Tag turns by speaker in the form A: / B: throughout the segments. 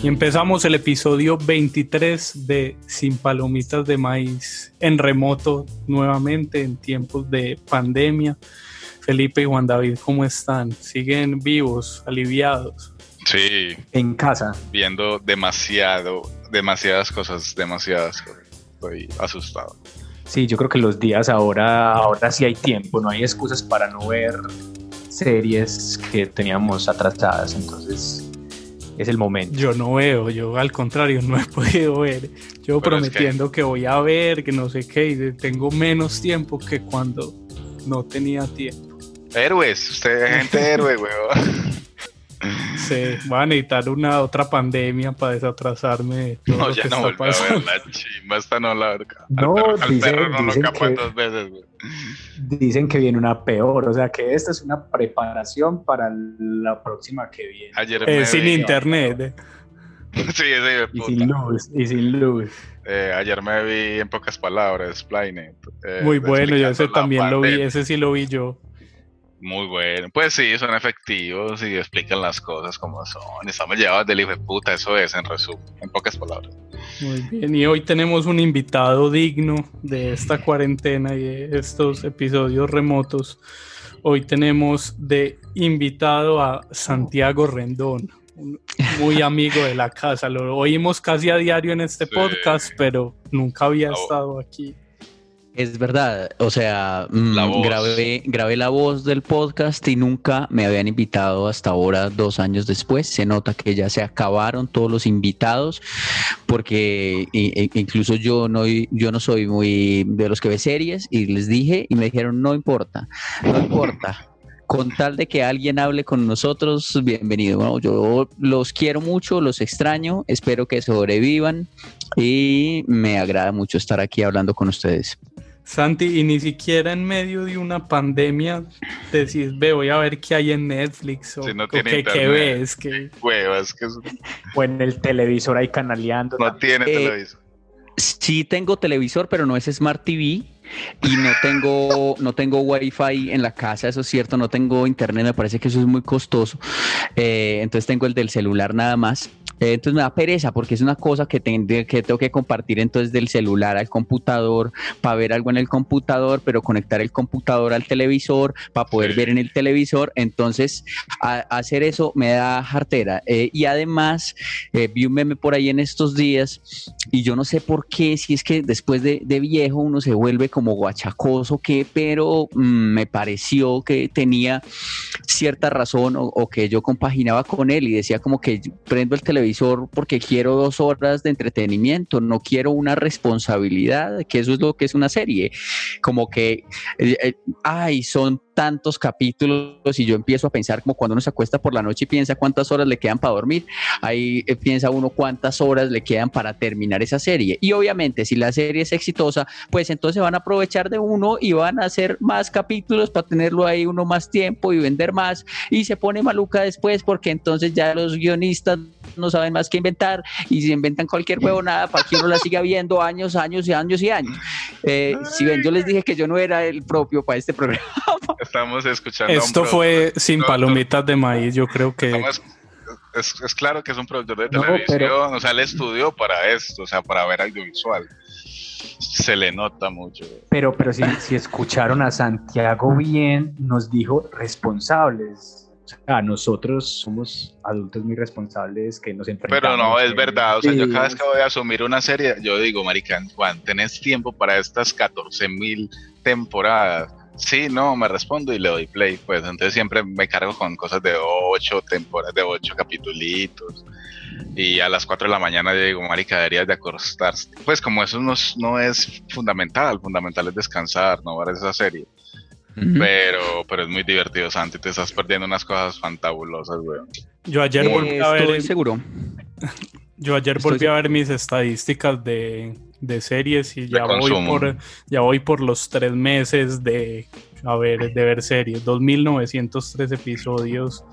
A: Y empezamos el episodio 23 de Sin Palomitas de Maíz en remoto nuevamente en tiempos de pandemia. Felipe y Juan David, ¿cómo están? ¿Siguen vivos, aliviados?
B: Sí,
C: En casa.
B: viendo demasiado, demasiadas cosas, demasiadas cosas. Estoy asustado.
C: Sí, yo creo que los días ahora, ahora sí hay tiempo, no hay excusas para no ver series que teníamos atrasadas, entonces es el momento.
A: Yo no veo, yo al contrario no he podido ver. Yo
B: Pero es
A: prometiendo que... voy a ver, que no sé qué, y tengo menos tiempo que cuando no tenía tiempo.
B: Héroes, usted es gente héroe, weón.
A: Sí, van a necesitar una otra pandemia para desatrasarme de todo
B: No,
A: lo
B: ya
A: que
B: no vuelvo a ver la chimba, esta no la verga.
C: No,
B: al
C: dicen-
B: perro no lo
C: dicen
B: capan
C: que-
B: dos veces, weón.
C: Dicen que viene una peor, o sea que esta es una preparación para la próxima que viene.
B: Ayer
A: Eh, sin
B: vi-
A: internet. eh.
B: Sí, sí,
C: Y sin luz, y sin luz.
B: Eh, ayer me vi en pocas palabras, Splainet. eh,
A: Muy bueno, yo ese también lo vi, ese sí lo vi yo.
B: Muy bueno. Pues sí, son efectivos y explican las cosas como son. Estamos llevados del hijo de puta, eso es, en resumen, en pocas palabras.
A: Muy bien, y hoy tenemos un invitado digno de esta cuarentena y de estos episodios remotos. Hoy tenemos de invitado a Santiago Rendón, un muy amigo de la casa. Lo oímos casi a diario en este
B: Sí.
A: podcast, pero nunca había estado aquí.
D: Es verdad, o sea, mm,
B: La
D: grabé, grabé la voz del podcast y nunca me habían invitado hasta ahora, dos años después. Se nota que ya se acabaron todos los invitados, porque incluso yo no, yo no soy muy de los que ve series y les dije y me dijeron, no importa, no importa. Con tal de que alguien hable con nosotros, bienvenido. Bueno, yo los quiero mucho, los extraño, espero que sobrevivan y me agrada mucho estar aquí hablando con ustedes.
A: Santi, y ni siquiera en medio de una pandemia decís, ve, voy a ver qué hay en Netflix o,
B: Si no
A: o
B: tiene
A: qué, qué ves. qué-
B: Huevas, que es-
C: O en el televisor ahí canaleando.
B: no
C: también.
B: tiene
D: Eh,
B: televisor.
D: Sí tengo televisor, pero no es Smart TV y no tengo, no tengo Wi-Fi en la casa, eso es cierto, no tengo internet, me parece que eso es muy costoso. Eh, entonces tengo el del celular nada más. Eh, entonces me da pereza porque es una cosa que, ten- que tengo que compartir entonces del celular al computador para ver algo en el computador, pero conectar el computador al televisor para poder ver en el televisor. Entonces a- hacer eso me da jartera. Eh, y además eh, vi un meme por ahí en estos días y yo no sé por qué, si es que después de, de viejo uno se vuelve como guachacoso, que, pero mm, me pareció que tenía cierta razón o, o que yo compaginaba con él y decía como que prendo el televisor porque quiero dos horas de entretenimiento, no quiero una responsabilidad, que eso es lo que es una serie, como que, eh, eh, ay, son tantos capítulos y yo empiezo a pensar como cuando uno se acuesta por la noche y piensa cuántas horas le quedan para dormir, ahí eh, piensa uno cuántas horas le quedan para terminar esa serie. Y obviamente si la serie es exitosa, pues entonces van a aprovechar de uno y van a hacer más capítulos para tenerlo ahí uno más tiempo y vender más. Y se pone maluca después porque entonces ya los guionistas no saben más que inventar y se inventan cualquier huevonada para que uno la siga viendo años, años y años y años. Eh, si ven, yo les dije que yo no era el propio para este programa.
B: Estamos escuchando.
A: Esto fue sin palomitas de maíz, yo creo que...
B: estamos- es, es claro que es un productor de
C: No,
B: televisión,
C: pero-
B: o sea, él estudió para esto, o sea, para ver audiovisual. se le nota mucho.
C: Pero, pero si, si escucharon a Santiago bien, nos dijo responsables. O sea, nosotros somos adultos muy responsables que nos enfrentamos.
B: Pero no, es
C: eh,
B: verdad. O sea, yo cada vez que voy a asumir una serie, yo digo, marica, Juan, ¿tenés tiempo para estas 14 mil temporadas? Sí, no, me respondo y le doy play. Pues entonces siempre me cargo con cosas de 8 temporadas, de 8 capitulitos. Y a las 4 de la mañana yo digo, marica, deberías de acostarse. Pues como eso no es, no es fundamental, fundamental es descansar, no ver esa serie. Pero, pero es muy divertido, Santi. Te estás perdiendo unas cosas fantabulosas, weón.
A: Yo ayer
D: Eh,
A: volví a ver,
D: estoy seguro.
A: yo ayer
D: estoy
A: volví a ver mis estadísticas de, de series y ya voy por ya voy por los tres meses de a ver de ver series, 2.903 episodios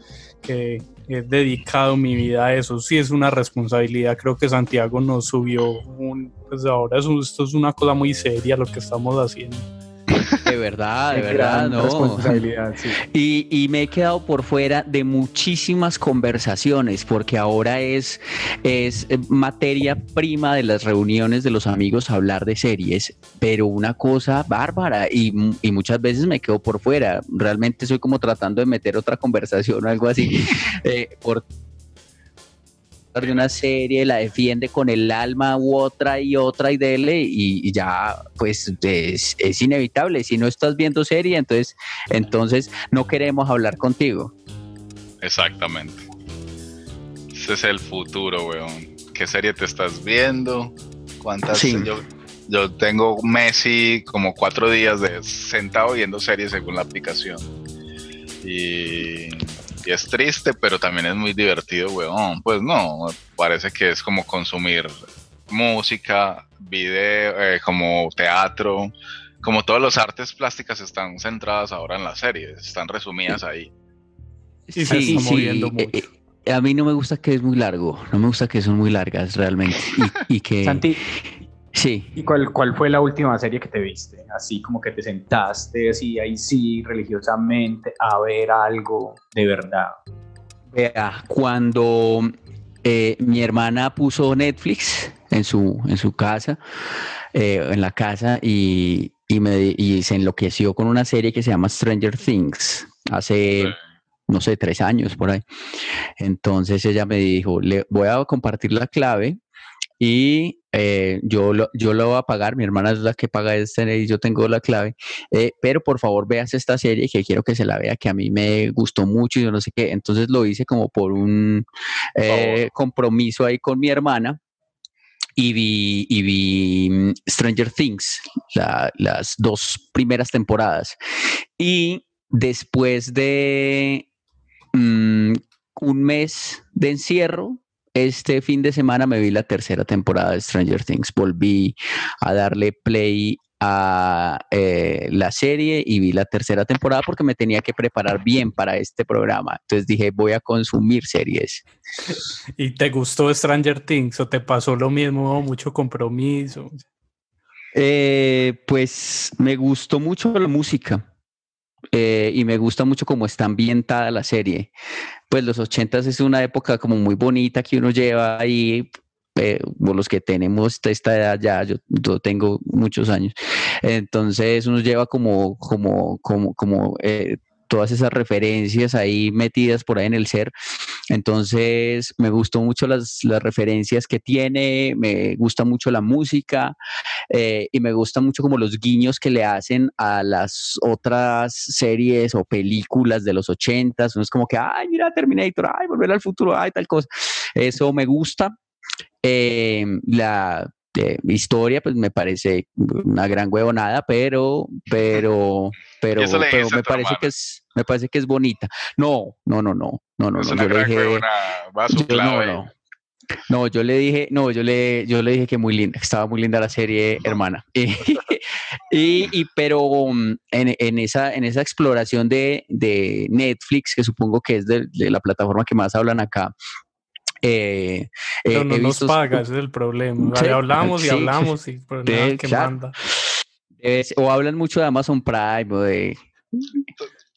A: que he dedicado mi vida a eso. Sí es una responsabilidad. Creo que Santiago nos subió un, pues ahora es un- esto es una cosa muy seria lo que estamos haciendo.
D: De verdad, de verdad, no.
C: responsabilidad, sí.
D: Y, y me he quedado por fuera de muchísimas conversaciones, porque ahora es, es materia prima de las reuniones de los amigos hablar de series, pero una cosa bárbara y, y muchas veces me quedo por fuera. Realmente soy como tratando de meter otra conversación o algo así, eh, por de una serie, la defiende con el alma u otra y otra y dele y, y ya pues es, es inevitable. Si no estás viendo serie, entonces, entonces no queremos hablar contigo.
B: Exactamente. Ese es el futuro, weón. ¿Qué serie te estás viendo? ¿Cuántas?
D: Sí.
B: Yo, yo tengo Messi como cuatro días de sentado viendo series según la aplicación. Y, y es triste, pero también es muy divertido, weón. Pues no, parece que es como consumir música, video, eh, como teatro. Como todas las artes plásticas están centradas ahora en las series, están resumidas ahí.
A: Se está moviendo mucho.
D: eh, eh, a mí no me gusta que es muy largo, no me gusta que son muy largas realmente. Y, y que
C: Santi,
D: sí,
C: ¿y cuál, cuál fue la última serie que te viste? Así como que te sentaste así, ahí sí, religiosamente, a ver algo de verdad.
D: Vea, cuando eh, mi hermana puso Netflix en su, en su casa, eh, en la casa, y, y me, y se enloqueció con una serie que se llama Stranger Things, hace, no sé, tres años por ahí. Entonces ella me dijo, le voy a compartir la clave y eh, yo, lo, yo lo voy a pagar, mi hermana es la que paga este y yo tengo la clave, eh, pero por favor veas esta serie que quiero que se la vea, que a mí me gustó mucho y yo no sé qué, entonces lo hice como por un eh, compromiso ahí con mi hermana y vi, y vi mm, Stranger Things, la- las dos primeras temporadas. Y después de mm, un mes de encierro, este fin de semana me vi la tercera temporada de Stranger Things. Volví a darle play a eh, la serie y vi la tercera temporada porque me tenía que preparar bien para este programa. Entonces dije, voy a consumir series.
A: ¿Y te gustó Stranger Things o te pasó lo mismo, mucho compromiso?
D: Eh, pues me gustó mucho la música eh, y me gusta mucho cómo está ambientada la serie. Pues los ochentas es una época como muy bonita que uno lleva ahí, eh, los que tenemos esta edad ya, yo, yo tengo muchos años. Entonces uno lleva como, como, como, como eh, todas esas referencias ahí metidas por ahí en el ser. Entonces me gustó mucho las, las referencias que tiene, me gusta mucho la música eh, y me gusta mucho como los guiños que le hacen a las otras series o películas de los ochentas. Uno es como que, ay, mira Terminator, ay, volver al futuro, ay, tal cosa. Eso me gusta. Eh, la eh, historia, pues me parece una gran huevonada, pero, pero, pero, pero me parece que es, me parece que es bonita. No, no, no, no, no, no,
B: es
D: no.
B: una
D: Yo le dije,
B: huevona, va a su
D: yo-
B: clave.
D: no, no. No, yo le dije, no, yo le, yo le dije que muy linda, que estaba muy linda la serie, hermana. Y, y- pero um, en, en esa, en esa exploración de, de Netflix, que supongo que es de, de la plataforma que más hablan acá, eh,
A: Pero
D: eh,
A: no nos
D: visto-
A: paga, ese es el problema.
D: Sí,
A: hablamos y
D: sí.
A: hablamos y pero nada que
D: claro.
A: manda.
D: es- o hablan mucho de Amazon Prime o de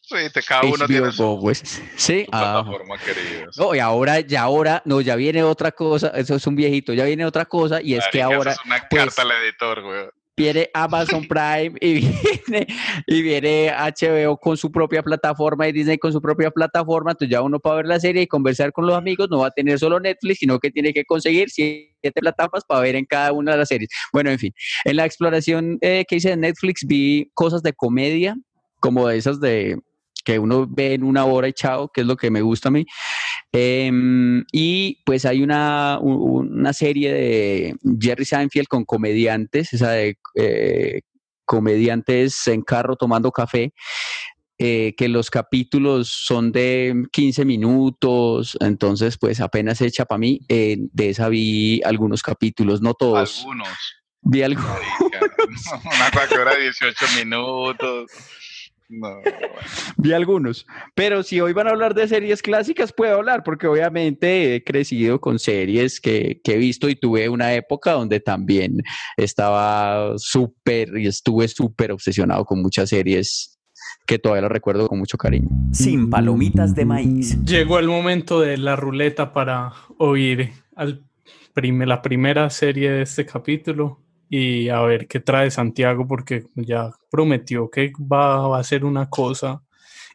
B: Sí, te, cada uno tiene su,
D: pues. Sí,
B: su
D: ah.
B: plataforma, queridos.
D: No, y ahora, ya ahora, no, ya viene otra cosa, eso es un viejito, ya viene otra cosa, y es que ahora,
B: es una
D: pues,
B: carta al editor, güey.
D: Viene Amazon Prime y viene, y viene HBO con su propia plataforma y Disney con su propia plataforma, entonces ya uno para ver la serie y conversar con los amigos no va a tener solo Netflix, sino que tiene que conseguir siete plataformas para ver en cada una de las series. Bueno, en fin, en la exploración eh, que hice de Netflix vi cosas de comedia, como esas de que uno ve en una hora y chao, que es lo que me gusta a mí. Em, y pues hay una, una serie de Jerry Seinfeld con comediantes, esa de eh, comediantes en carro tomando café. Eh, que los capítulos son de 15 minutos, entonces pues apenas hecha para mí. Eh, de esa vi algunos capítulos, no todos.
B: Algunos.
D: Vi algunos.
B: Una cuatro hora 18 minutos. No,
D: Vi algunos. Pero si hoy van a hablar de series clásicas, puedo hablar, porque obviamente he crecido con series que, que he visto y tuve una época donde también estaba súper y estuve súper obsesionado con muchas series que todavía lo recuerdo con mucho cariño.
E: Sin palomitas de maíz.
A: Llegó el momento de la ruleta para oír al prime- la primera serie de este capítulo y a ver qué trae Santiago porque ya prometió que va, va a ser una cosa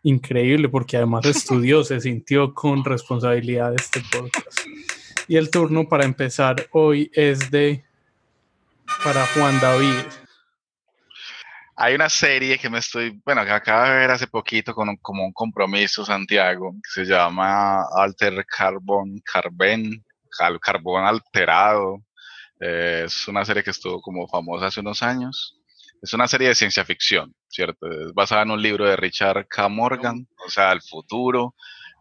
A: increíble porque además estudió, se sintió con responsabilidad de este podcast. Y el turno para empezar hoy es de para Juan David.
B: Hay una serie que me estoy, bueno, que acabo de ver hace poquito con un- como un compromiso, Santiago, que se llama Alter Carbon, Carben, Carbón Alterado. Eh, es una serie que estuvo como famosa hace unos años. Es una serie de ciencia ficción, ¿cierto? Es basada en un libro de Richard K. Morgan, o sea, el futuro,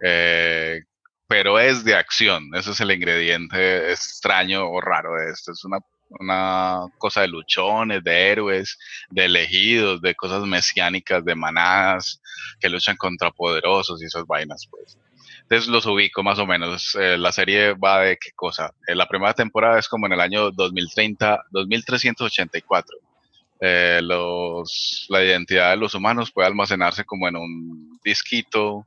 B: eh, pero es de acción. Ese es el ingrediente extraño o raro de esto. Es una, una cosa de luchones, de héroes, de elegidos, de cosas mesiánicas, de manadas que luchan contra poderosos y esas vainas, pues. Entonces los ubico más o menos. Eh, la serie va de qué cosa. Eh, la primera temporada es como en el año 2030, 2384. Eh, los, la identidad de los humanos puede almacenarse como en un disquito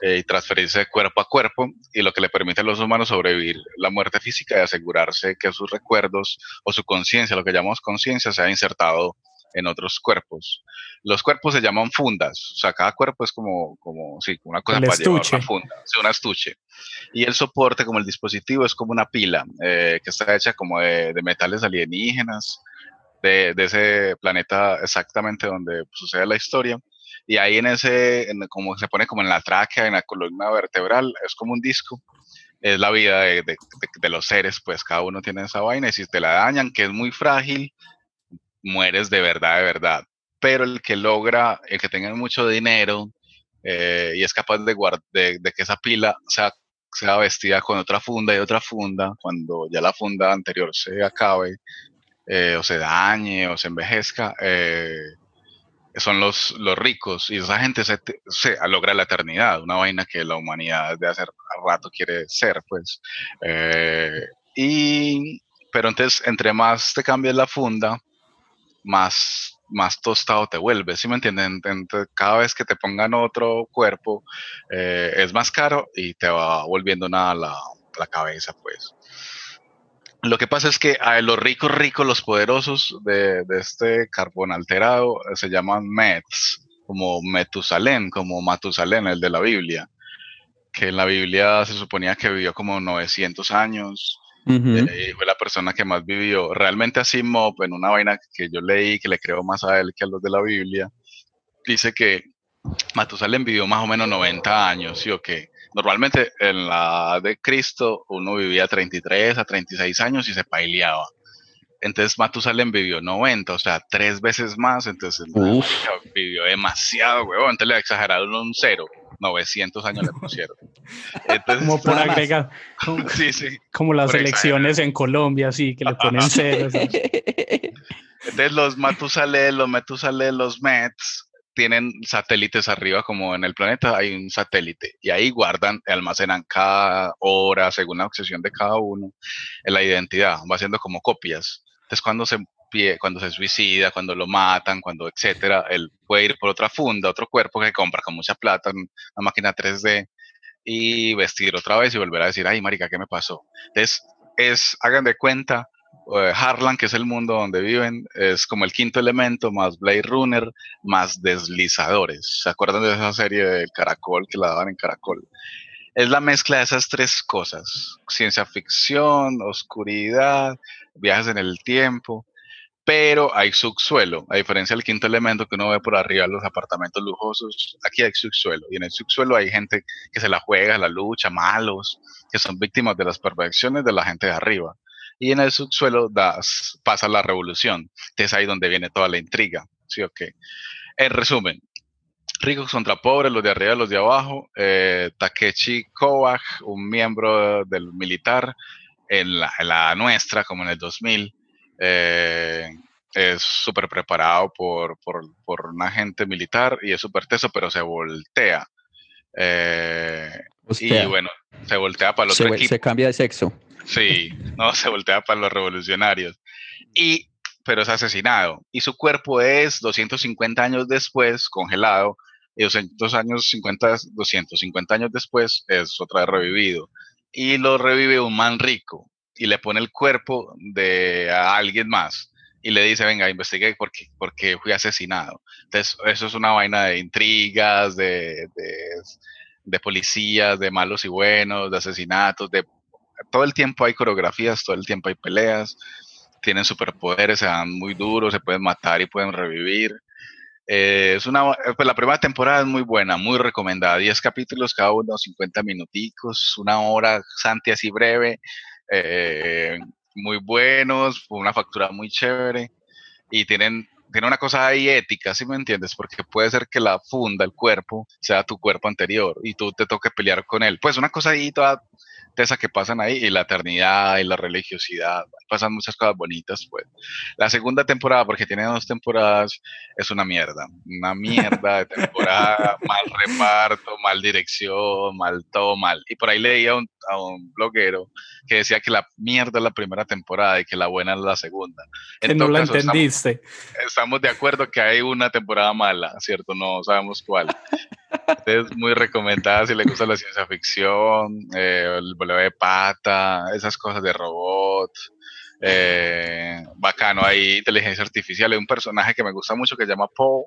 B: y transferirse cuerpo a cuerpo y lo que le permite a los humanos sobrevivir la muerte física y asegurarse que sus recuerdos o su conciencia, lo que llamamos conciencia, sea insertado en otros cuerpos. Los cuerpos se llaman fundas, o sea, cada cuerpo es como, como sí, una cosa
A: El
B: para llevar una funda, sí, una estuche. Y el soporte, como el dispositivo, es como una pila eh, que está hecha como de, de metales alienígenas, de, de ese planeta exactamente donde sucede la historia. Y ahí en ese, en- como se pone como en la tráquea, en la columna vertebral, es como un disco. Es la vida de- de los seres, pues cada uno tiene esa vaina y si te la dañan, que es muy frágil, mueres de verdad, de verdad. Pero el que logra, el que tenga mucho dinero eh, y es capaz de, de, de que esa pila sea, sea vestida con otra funda y otra funda, cuando ya la funda anterior se acabe, eh, o se dañe o se envejezca, eh, son los, los ricos y esa gente se, logra la eternidad, una vaina que la humanidad desde hace rato quiere ser, pues. Y, pero entonces, entre más te cambies la funda, más, más tostado te vuelves, ¿sí me entienden? Entonces, cada vez que te pongan otro cuerpo, eh, es más caro y te va volviendo nada la, la cabeza, pues. Lo que pasa es que a los ricos, ricos, los poderosos de, de este carbón alterado eh, se llaman Mets, como Metusalén, como Matusalén, el de la Biblia, que en la Biblia se suponía que vivió como 900 años, Eh, y fue la persona que más vivió. Realmente así Mob, en una vaina que yo leí, que le creo más a él que a los de la Biblia, dice que Matusalén vivió más o menos 90 años, ¿sí o qué? Normalmente en la de Cristo uno vivía 33 a 36 años y se paileaba. Entonces Matusalén vivió 90, o sea, tres veces más, entonces
D: Uf.
B: vivió demasiado, huevón, entonces le exageraron un cero, 900 años le pusieron. Entonces,
A: Como por agregar, como,
B: sí, sí.
A: como las elecciones en Colombia, así que le ponen ceros.
B: Entonces los Matusalén, los Metusalén, los Mets tienen satélites arriba como en el planeta hay un satélite y ahí guardan, almacenan cada hora según la obsesión de cada uno en la identidad, va haciendo como copias. Entonces cuando se cuando se suicida, cuando lo matan, cuando etcétera, él puede ir por otra funda, otro cuerpo que compra con mucha plata, una máquina 3D y vestir otra vez y volver a decir, ay marica, ¿qué me pasó? Entonces es, hagan de cuenta, eh, Harlan, que es el mundo donde viven, es como el quinto elemento, más Blade Runner, más deslizadores. ¿Se acuerdan de esa serie del Caracol que la daban en Caracol? Es la mezcla de esas tres cosas, ciencia ficción, oscuridad, viajes en el tiempo, pero hay subsuelo, a diferencia del quinto elemento que uno ve por arriba, los apartamentos lujosos, aquí hay subsuelo, y en el subsuelo hay gente que se la juega, la lucha, malos, que son víctimas de las perfecciones de la gente de arriba y en el subsuelo das, pasa la revolución. Es ahí donde viene toda la intriga. ¿sí o En resumen, ricos contra pobres, los de arriba y los de abajo. Eh, Takechi Kovac, un miembro del militar en la, nuestra, como en el 2000, eh, es súper preparado por, por, por, un agente militar y es súper teso, pero se voltea. Eh, y bueno, se voltea para otro
D: se, Se cambia de sexo.
B: Sí, no, se voltea para los revolucionarios. Y, pero es asesinado. Y su cuerpo es 250 años después congelado. Y 200 años, 50, 250 años después es otra vez revivido. Y lo revive un man rico. Y le pone el cuerpo de a alguien más. Y le dice, venga, investigue por qué, porque fui asesinado. Entonces, eso es una vaina de intrigas, de, de, policías, de malos y buenos, de asesinatos, de todo el tiempo hay coreografías, todo el tiempo hay peleas, tienen superpoderes, se dan muy duros, se pueden matar y pueden revivir. Eh, es una, pues la primera temporada es muy buena, muy recomendada. 10 capítulos, cada uno 50 minuticos, una hora, Santi así breve, eh, muy buenos, una factura muy chévere y tienen, tiene una cosa ahí ética, ¿sí me entiendes? Porque puede ser que la funda, el cuerpo, sea tu cuerpo anterior y tú te toques pelear con él. Pues una cosa ahí toda esa que pasan ahí y la eternidad y la religiosidad. Pasan muchas cosas bonitas, pues. La segunda temporada, porque tiene dos temporadas, es una mierda. Una mierda de temporada, mal reparto, mal dirección, mal todo mal. Y por ahí leía a un, a un bloguero que decía que la mierda es la primera temporada y que la buena es la segunda.
A: que no la entendiste.
B: Estamos, de acuerdo que hay una temporada mala, ¿cierto? No sabemos cuál. Es muy recomendada si le gusta la ciencia ficción, eh, el voleo de pata, esas cosas de robot. Eh, bacano, hay inteligencia artificial. Hay un personaje que me gusta mucho que se llama Poe,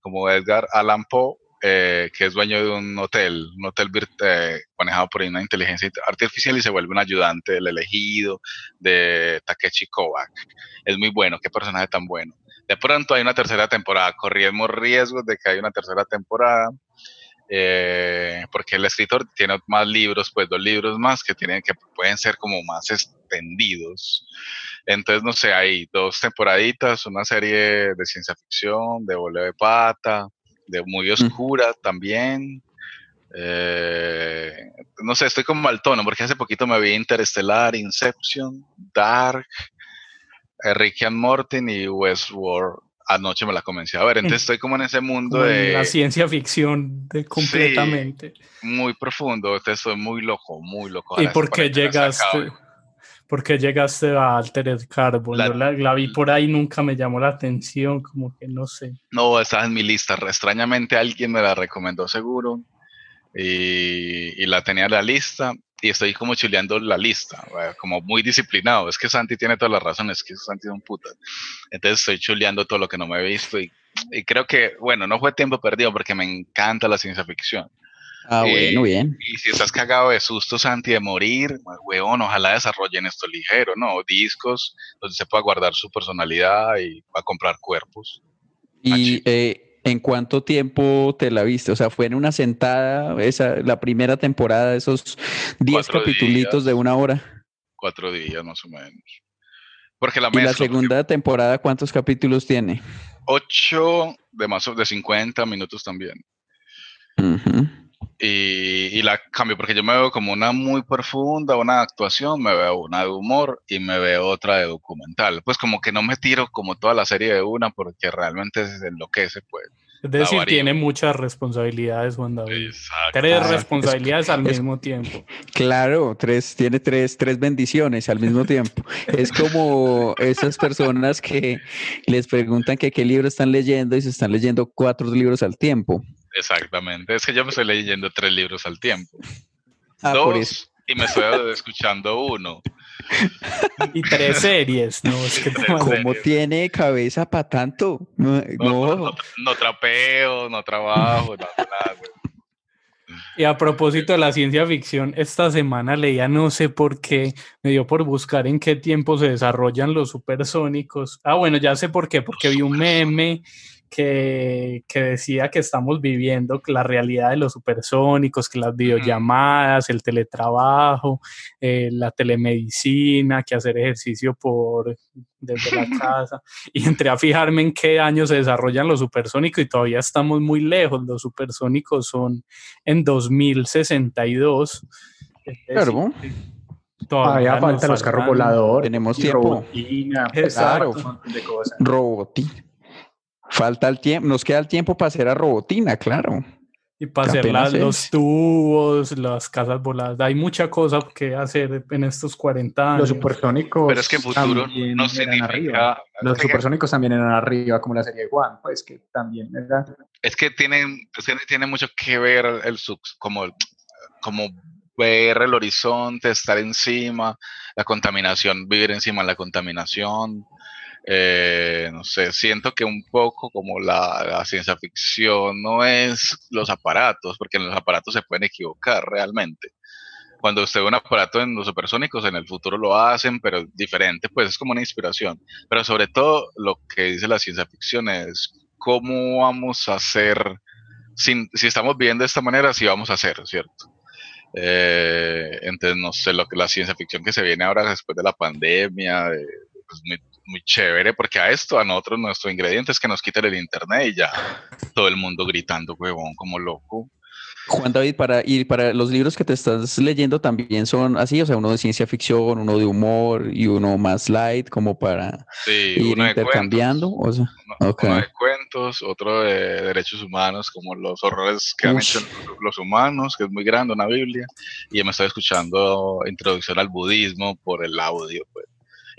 B: como Edgar Allan Poe, eh, que es dueño de un hotel, un hotel eh, manejado por una inteligencia artificial y se vuelve un ayudante del elegido de Takechi Kovac. Es muy bueno, qué personaje tan bueno. De pronto hay una tercera temporada, corrimos riesgos de que haya una tercera temporada. Eh, porque el escritor tiene más libros, pues dos libros más que tienen que pueden ser como más extendidos. Entonces, no sé, hay dos temporaditas, una serie de ciencia ficción, de voleo de pata, de muy oscura también. Eh, no sé, estoy como al tono, porque hace poquito me vi Interestelar, Inception, Dark, eh, Rick and Morty y Westworld. Anoche me la comencé a ver, entonces estoy como en ese mundo de...
A: La ciencia ficción de, completamente.
B: muy profundo, estoy muy loco, muy loco.
A: ¿Y por qué llegaste? porque llegaste a Altered Carbon. La, la, vi por ahí, nunca me llamó la atención, como que no sé.
B: No, está en mi lista. Extrañamente alguien me la recomendó seguro y, la tenía en la lista y estoy como chuleando la lista, como muy disciplinado. Es que Santi tiene todas las razones, es que Santi es un puta. Entonces estoy chuleando todo lo que no me he visto y, y creo que, bueno, no fue tiempo perdido porque me encanta la ciencia ficción.
D: Ah, bueno, bien.
B: Y si estás cagado de susto, Santi, de morir, weón, ojalá desarrollen esto ligero, ¿no? Discos donde se pueda guardar su personalidad y va a comprar cuerpos.
D: ¿Y eh, en cuánto tiempo te la viste? O sea, ¿fue en una sentada esa, la primera temporada de esos 10 capitulitos de una hora?
B: Cuatro días más o menos. Porque la
D: ¿Y la segunda temporada cuántos capítulos tiene?
B: Ocho de más de 50 minutos también. Y, la cambio porque yo me veo como una muy profunda, una actuación, me veo una de humor y me veo otra de documental. Pues como que no me tiro como toda la serie de una porque realmente se enloquece, pues.
A: Es decir, tiene muchas responsabilidades, Juan David. Tres responsabilidades al mismo tiempo.
D: Claro, tres, tiene tres, tres bendiciones al mismo tiempo. es como esas personas que les preguntan que qué libro están leyendo y se están leyendo cuatro libros al tiempo.
B: Exactamente. Es que yo me estoy leyendo tres libros al tiempo. Ah, Dos, y me estoy escuchando uno.
A: Y tres series, ¿no? Es que
D: ¿Cómo tiene cabeza para tanto? No,
B: No,
D: no.
B: no, no trapeo, no trabajo, nada, güey.
A: Y a propósito de la ciencia ficción, esta semana leía, no sé por qué, me dio por buscar en qué tiempo se desarrollan los supersónicos. Ah, bueno, ya sé por qué, porque vi un meme que, que decía que estamos viviendo la realidad de los supersónicos, que las videollamadas, el teletrabajo, eh, la telemedicina, que hacer ejercicio por desde la casa. Y entré a fijarme en qué año se desarrollan los supersónicos y todavía estamos muy lejos. Los supersónicos son en 2062. es decir,
D: Claro,
C: Todavía
A: nos
C: faltan los carros voladores.
D: Tenemos tiempo.
C: robotina, montón de cosas.
D: Roboti. Falta el tiempo, nos queda el tiempo para hacer a robotina, claro.
A: Y para hacer las- los tubos, las casas voladas. Hay mucha cosa que hacer en estos 40 años.
C: Los supersónicos.
B: Pero es que futuro
C: también
B: no
C: eran arriba.
B: significa.
C: Los
B: es que-
C: supersónicos también eran arriba, como la serie de Juan, pues que también era.
B: Es que tienen, es que tiene mucho que ver el sub, como, como ver el horizonte, estar encima, la contaminación, vivir encima de la contaminación. Eh, no sé, siento que un poco como la, ciencia ficción no es los aparatos, porque en los aparatos se pueden equivocar realmente. Cuando usted ve un aparato en los supersónicos, en el futuro lo hacen, pero diferente, pues es como una inspiración. Pero sobre todo lo que dice la ciencia ficción es cómo vamos a hacer, sin- si estamos viviendo de esta manera, si vamos a hacer, ¿cierto? Eh, entonces, no sé, lo que la ciencia ficción que se viene ahora después de la pandemia, eh, es muy, chévere, porque a esto, a nosotros, nuestro ingrediente es que nos quiten el internet y ya todo el mundo gritando, huevón, como loco.
D: Juan David, para y para los libros que te estás leyendo también son así, o sea, uno de ciencia ficción, uno de humor y uno más light, como para
B: Sí,
D: ir
B: uno
D: intercambiando.
B: cuentos,
D: O sea,
B: uno, de cuentos, otro de derechos humanos, como los horrores que han hecho los humanos, que es muy grande, una Biblia. Y me estoy escuchando Introducción al Budismo por el audio, pues.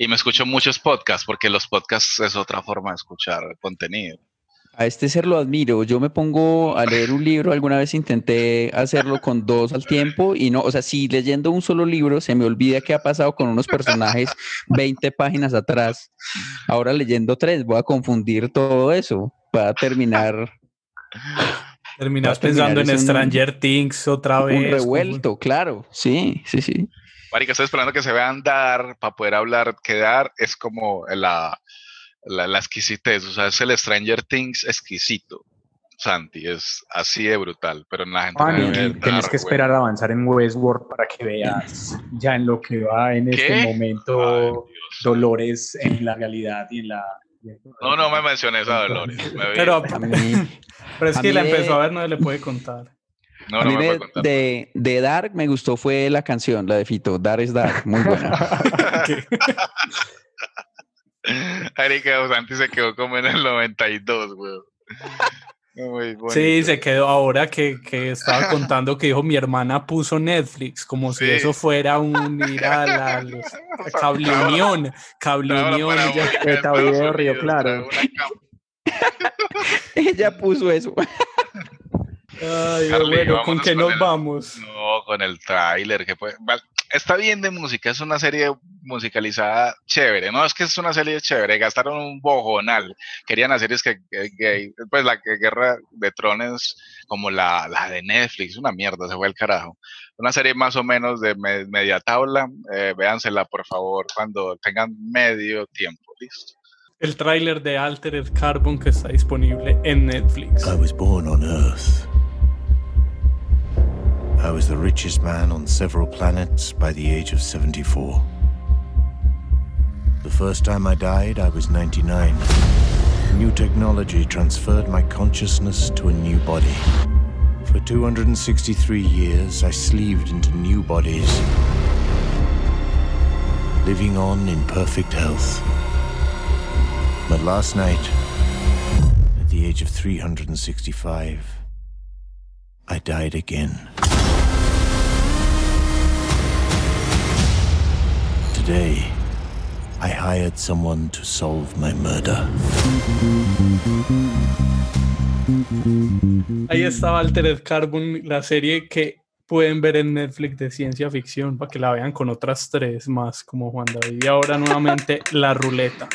B: Y me escucho muchos podcasts, porque los podcasts es otra forma de escuchar contenido.
D: a este ser lo admiro. Yo me pongo a leer un libro, alguna vez intenté hacerlo con dos al tiempo y no, o sea, si leyendo un solo libro se me olvida qué ha pasado con unos personajes 20 páginas atrás. Ahora leyendo tres, voy a confundir todo eso para terminar
A: Terminas
D: Vas a terminar
A: pensando en
D: un-
A: Stranger Things otra vez.
D: un
A: como-
D: revuelto, claro. Sí, sí, sí.
B: Marica, estoy esperando que se vea andar para poder hablar. Quedar es como la, la, la exquisitez, o sea, es el Stranger Things exquisito. Santi, es así de brutal, pero en la gente no
C: tienes
B: dar,
C: que
B: güey.
C: esperar a avanzar en Westworld para que veas ya en lo que va en este momento
B: Ay.
C: Dolores en la realidad y en la.
B: No, no me menciones a Dolores. me.
A: Pero,
D: A mí,
A: pero es
D: a
A: que
D: mí
A: la empezó a ver, no le puede contar.
B: No,
D: a
B: no me
D: de, Dark me gustó fue la canción, la de Fito. Dark es Dark, muy buena.
B: Erika Santi se quedó como en el 92, güey. Muy bonito.
A: Sí, se quedó ahora que, que estaba contando que dijo mi hermana puso Netflix, como si
B: Sí.
A: eso fuera un ir a la los- a Cable Unión, Cable Unión.
C: Video, Río Claro.
D: Ella puso eso.
A: Ay,
B: Carly,
A: bueno, ¿con qué
B: con
A: nos
B: el-
A: vamos?
B: No, con el tráiler que puede. Está bien de música, es una serie musicalizada chévere, no es que es una serie chévere, gastaron un bojonal, querían hacer es que, que- que- pues la que Guerra de Trones como la, la de Netflix, una mierda, se fue el carajo. Una serie más o menos de me- media tabla, eh, véansela por favor cuando tengan medio tiempo, listo.
A: El tráiler de Altered Carbon que está disponible en Netflix.
F: I was born on Earth. I was the richest man on several planets by the age of 74. The first time I died, I was 99. New technology transferred my consciousness to a new body. For 263 years, I sleeved into new bodies, living on in perfect health. But last night, at the age of 365, I died again. Today, I hired someone to solve my murder.
A: Ahí estaba Altered Carbon, la serie que pueden ver en Netflix de ciencia ficción para que la vean con otras tres más como Juan David. Y ahora nuevamente la ruleta.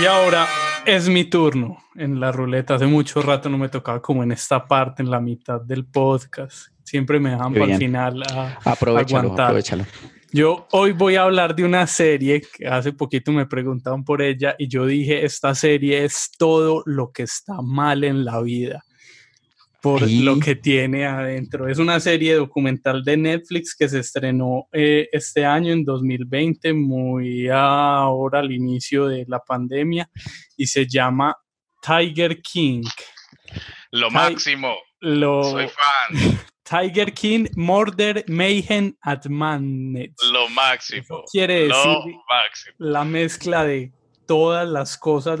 A: Y ahora es mi turno en la ruleta. Hace mucho rato no me tocaba como en esta parte, en la mitad del podcast. Siempre me dejan para el final a
D: Aprovechalo,
A: aguantar.
D: aprovechalo.
A: Yo hoy voy a hablar de una serie que hace poquito me preguntaban por ella y yo dije, esta serie es todo lo que está mal en la vida por lo que tiene adentro. Es una serie documental de Netflix que se estrenó eh, este año en 2020, muy ahora al inicio de la pandemia y se llama Tiger King.
B: Lo máximo.
A: Lo,
B: Soy fan.
A: Tiger King Murder Mayhem at Madness.
B: Lo máximo.
A: quiere
B: Lo
A: decir
B: máximo.
A: la mezcla de todas las cosas.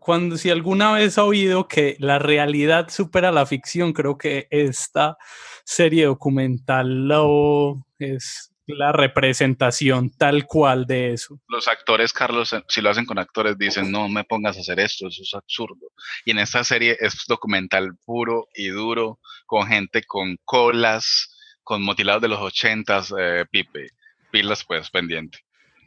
A: Cuando si alguna vez ha oído que la realidad supera la ficción, creo que esta serie documental lo es la representación tal cual de eso.
B: Los actores, Carlos, si lo hacen con actores, dicen, no me pongas a hacer esto, eso es absurdo. Y en esta serie es documental puro y duro, con gente con colas, con motilados de los ochentas, eh, Pipe. Pilas, pues, pendiente.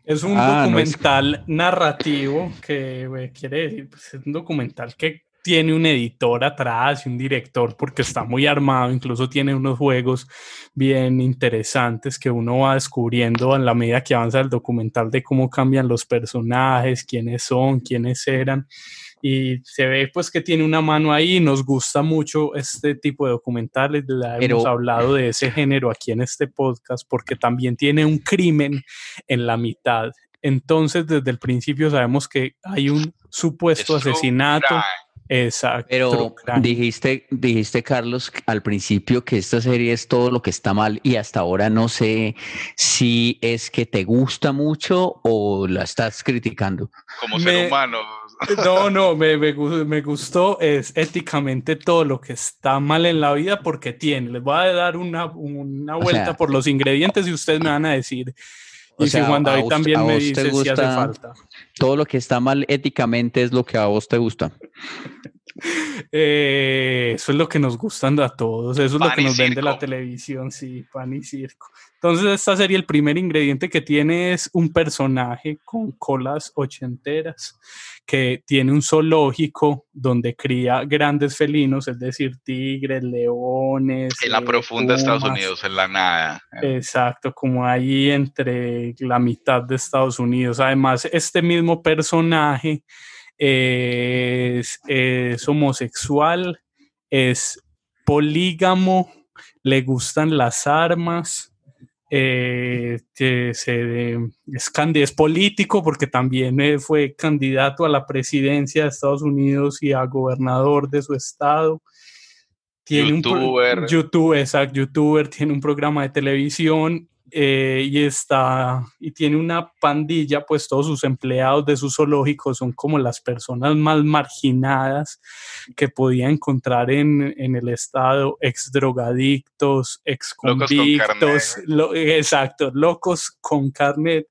A: Es un
D: Ah, no es-
A: documental narrativo que quiere decir, pues, es un documental que tiene un editor atrás y un director porque está muy armado, incluso tiene unos juegos bien interesantes que uno va descubriendo en la medida que avanza el documental de cómo cambian los personajes, quiénes son, quiénes eran y se ve pues que tiene una mano ahí, nos gusta mucho este tipo de documentales, la hemos
D: Pero-
A: hablado de ese género aquí en este podcast porque también tiene un crimen en la mitad. Entonces, desde el principio sabemos que hay un supuesto asesinato.
B: crime.
A: Exacto.
D: Pero dijiste, dijiste, Carlos, al principio que esta serie es todo lo que está mal y hasta ahora no sé si es que te gusta mucho o la estás criticando.
B: Como
A: Me-
B: ser humano.
A: No, no, me, me me gustó, es éticamente todo lo que está mal en la vida porque tiene. Les voy a dar una, una
D: O
A: vuelta
D: sea-
A: por los ingredientes y ustedes me van a decir.
D: O
A: Y
D: sea,
A: si Juan David
D: vos-
A: también me dice si hace
D: gusta-
A: falta.
D: Todo lo que está mal éticamente es lo que a vos te gusta.
A: Eh, eso es lo que nos gustan a todos, eso es lo que nos vende la
B: circo.
A: televisión, sí, pan y circo. Entonces, esta serie, el primer ingrediente que tiene es un personaje con colas ochenteras que tiene un zoológico donde cría grandes felinos, es decir, tigres, leones.
B: En la profunda Estados
A: pumas.
B: Unidos, en la nada.
A: Exacto, como ahí entre la mitad de Estados Unidos. Además, este mismo personaje es, es homosexual, es polígamo, le gustan las armas, eh, que se, es, candi- es político porque también eh, fue candidato a la presidencia de Estados Unidos y a gobernador de su estado. Tiene un pro-
B: Youtuber.
A: YouTube, exacto, youtuber, tiene un programa de televisión eh, y está y tiene una pandilla, pues todos sus empleados de su zoológico son como las personas más marginadas que podía encontrar en, en el estado, ex drogadictos, ex
B: Locos con
A: convictos,
B: carnet.
A: lo- exacto, locos con carnet,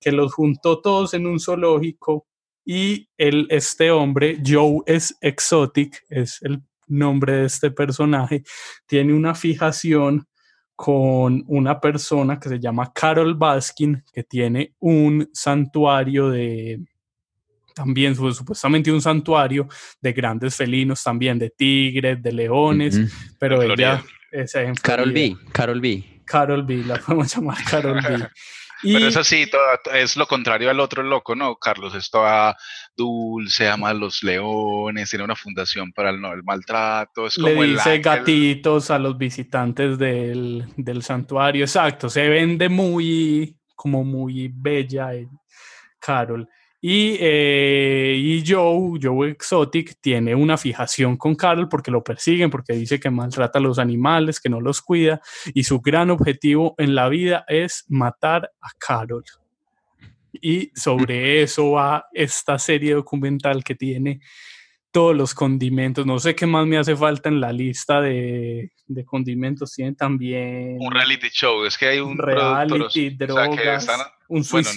A: que los juntó todos en un zoológico y el, este hombre, Joe es Exotic, es el nombre de este personaje, tiene una fijación con una persona que se llama Carol Baskin, que tiene un santuario de, también su- supuestamente un santuario de grandes felinos, también de tigres, de leones, pero ella
D: Carol. B. Carol B.
A: Carol B, la podemos llamar Carol B. Y
B: Pero eso sí, toda- es lo contrario al otro loco, ¿no? Carlos es toda dulce, ama a los leones, tiene una fundación para el, no, el maltrato, es
A: le
B: como el
A: dice gatitos a los visitantes del, del santuario. Exacto, se vende muy, como muy bella eh, Carol. Y, eh, y Joe, Joe Exotic, tiene una fijación con Carol porque lo persiguen, porque dice que maltrata a los animales, que no los cuida. Y su gran objetivo en la vida es matar a Carol. Y sobre eso va esta serie documental que tiene todos los condimentos. No sé qué más me hace falta en la lista de, de condimentos. Tiene también
B: Un reality show, es que hay un
A: reality,
B: productor, o sea,
A: drogas,
B: están-
A: un
B: bueno,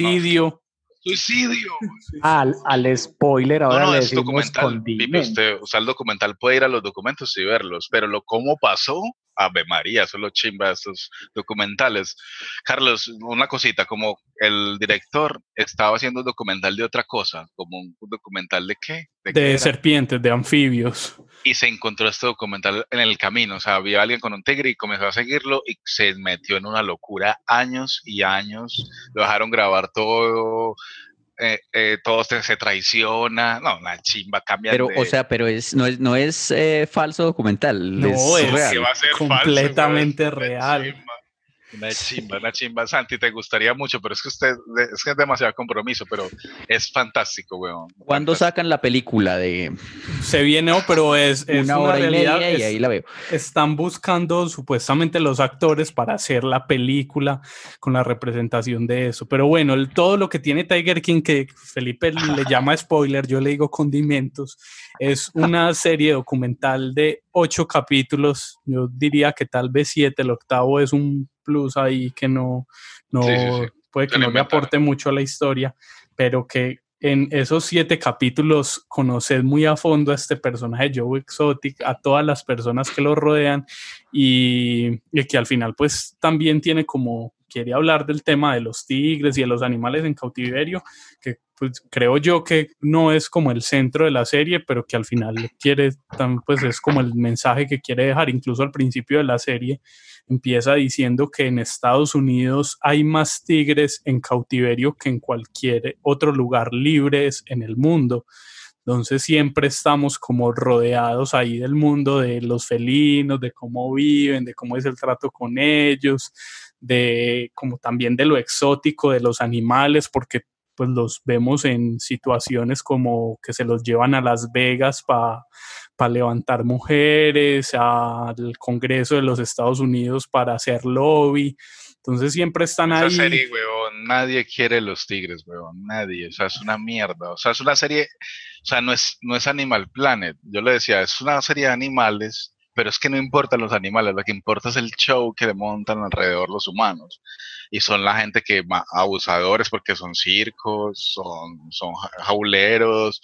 B: no,
A: suicidio.
C: Al, al spoiler
B: No,
C: ahora
B: no,
C: le
B: es
C: decimos
B: documental. Usted, o sea, el documental puede ir a los documentos y verlos, pero lo cómo pasó, Ave María, eso es lo chimba de estos documentales. Carlos, una cosita, como el director estaba haciendo un documental de otra cosa, como un documental de qué?
A: De serpientes, de anfibios.
B: y se encontró este documental en el camino. O sea, había alguien con un tigre y comenzó a seguirlo y se metió en una locura años y años. Lo dejaron grabar todo. Eh, eh, todo se, se traiciona. No, la chimba cambia.
D: Pero,
B: de-
D: o sea, pero es, no es, no es eh, falso documental.
A: No, es
D: real.
B: que va a ser falso,
A: completamente.
B: Una
A: real.
B: Una chimba, una chimba. Santi, te gustaría mucho, pero es que usted es que es demasiado compromiso, pero es fantástico, weón.
D: ¿Cuándo
B: Fantástico.
D: sacan la película de
A: Se viene, oh, pero es, es
D: una
A: una,
D: hora y
A: realidad.
D: media y ahí la veo?
A: están buscando supuestamente los actores para hacer la película con la representación de eso. Pero bueno, el- todo lo que tiene Tiger King, que Felipe le llama spoiler, yo le digo condimentos, es una serie documental de ocho capítulos. Yo diría que tal vez siete, el octavo es un plus ahí que no, no
B: Sí, sí, sí.
A: puede que no le aporte mucho a la historia, pero que en esos siete capítulos conoces muy a fondo a este personaje Joe Exotic, a todas las personas que lo rodean y, y que al final pues también tiene como, quiere hablar del tema de los tigres y de los animales en cautiverio, que pues creo yo que no es como el centro de la serie, pero que al final quiere, pues es como el mensaje que quiere dejar, incluso al principio de la serie empieza diciendo que en Estados Unidos hay más tigres en cautiverio que en cualquier otro lugar libres en el mundo. Entonces siempre estamos como rodeados ahí del mundo de los felinos, de cómo viven, de cómo es el trato con ellos, de como también de lo exótico de los animales, porque pues los vemos en situaciones como que se los llevan a Las Vegas para levantar mujeres, al Congreso de los Estados Unidos para hacer lobby. Entonces siempre están
B: Esa
A: ahí.
B: serie, weón, nadie quiere los tigres, weón, nadie, o sea, es una mierda, o sea, es una serie, o sea, no es, no es Animal Planet, yo le decía, es una serie de animales, pero es que no importan los animales, lo que importa es el show que le montan alrededor los humanos, y son la gente que, abusadores, porque son circos, son, son ja- jauleros,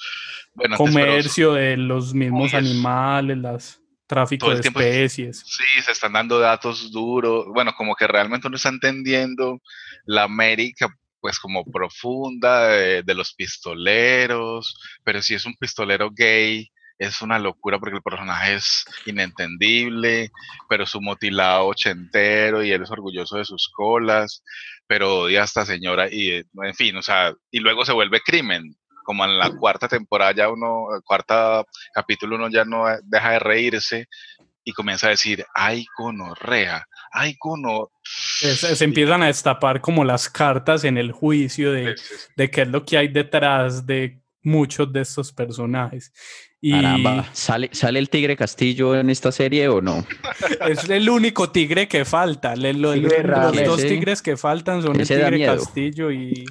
B: bueno,
A: comercio de los mismos animales, las tráfico de especies.
B: Sí, se están dando datos duros. Bueno, como que realmente uno está entendiendo la América, pues como profunda de, de los pistoleros, pero si es un pistolero gay, es una locura porque el personaje es inentendible, pero su motilado ochentero y él es orgulloso de sus colas, pero odia a esta señora y, eh, en fin, o sea, y luego se vuelve crimen. Como en la cuarta temporada ya uno, cuarta capítulo uno ya no deja de reírse y comienza a decir, ay, gonorrea, ay, gono.
A: Se, se empiezan a destapar como las cartas en el juicio de, de qué es lo que hay detrás de muchos de estos personajes. Y
D: Caramba, ¿sale, ¿sale el Tigre Castillo en esta serie o no?
A: es el único tigre que falta. Le- lo-
C: Tigre
A: los dos
D: Ese-
A: tigres que faltan son el tigre. Castillo y,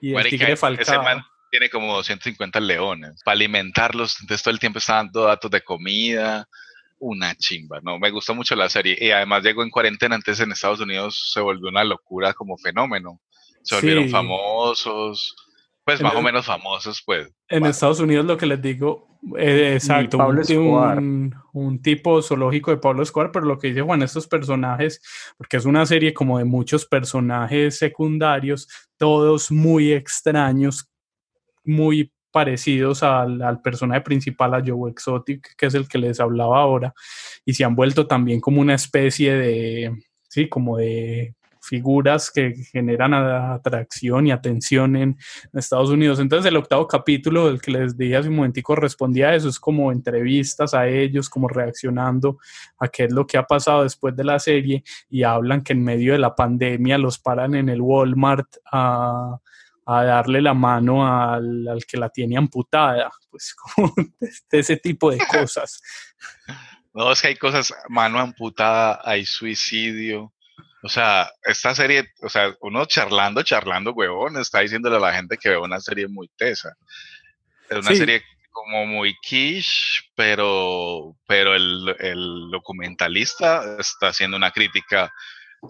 A: y el
B: Marica,
A: tigre
B: ese
A: Falcao.
B: man tiene como 250 leones. Para alimentarlos, entonces todo el tiempo está dando datos de comida. Una chimba, no, me gusta mucho la serie. Y además llegó en cuarentena, antes en Estados Unidos se volvió una locura como fenómeno. Se volvieron
A: Sí.
B: famosos, pues
A: En
B: más o menos famosos, pues.
A: En Estados Unidos lo que les digo, eh, exacto, un, un tipo zoológico de Pablo Escobar, pero lo que dice Juan, estos personajes, porque es una serie como de muchos personajes secundarios, todos muy extraños, muy parecidos al, al personaje principal, a Joe Exotic, que es el que les hablaba ahora, y se han vuelto también como una especie de, sí, como de figuras que generan atracción y atención en Estados Unidos. Entonces el octavo capítulo, el que les dije hace un momentico, respondía a eso, es como entrevistas a ellos, como reaccionando a qué es lo que ha pasado después de la serie y hablan que en medio de la pandemia los paran en el Walmart a, darle la mano al, que la tiene amputada, pues como de ese tipo de cosas.
B: No, es que hay cosas, mano amputada, hay suicidio. O sea, esta serie, o sea, uno charlando, charlando, huevón, está diciéndole a la gente que ve una serie muy tesa. Es una
A: Sí.
B: serie como muy quiche, pero, pero el, el documentalista está haciendo una crítica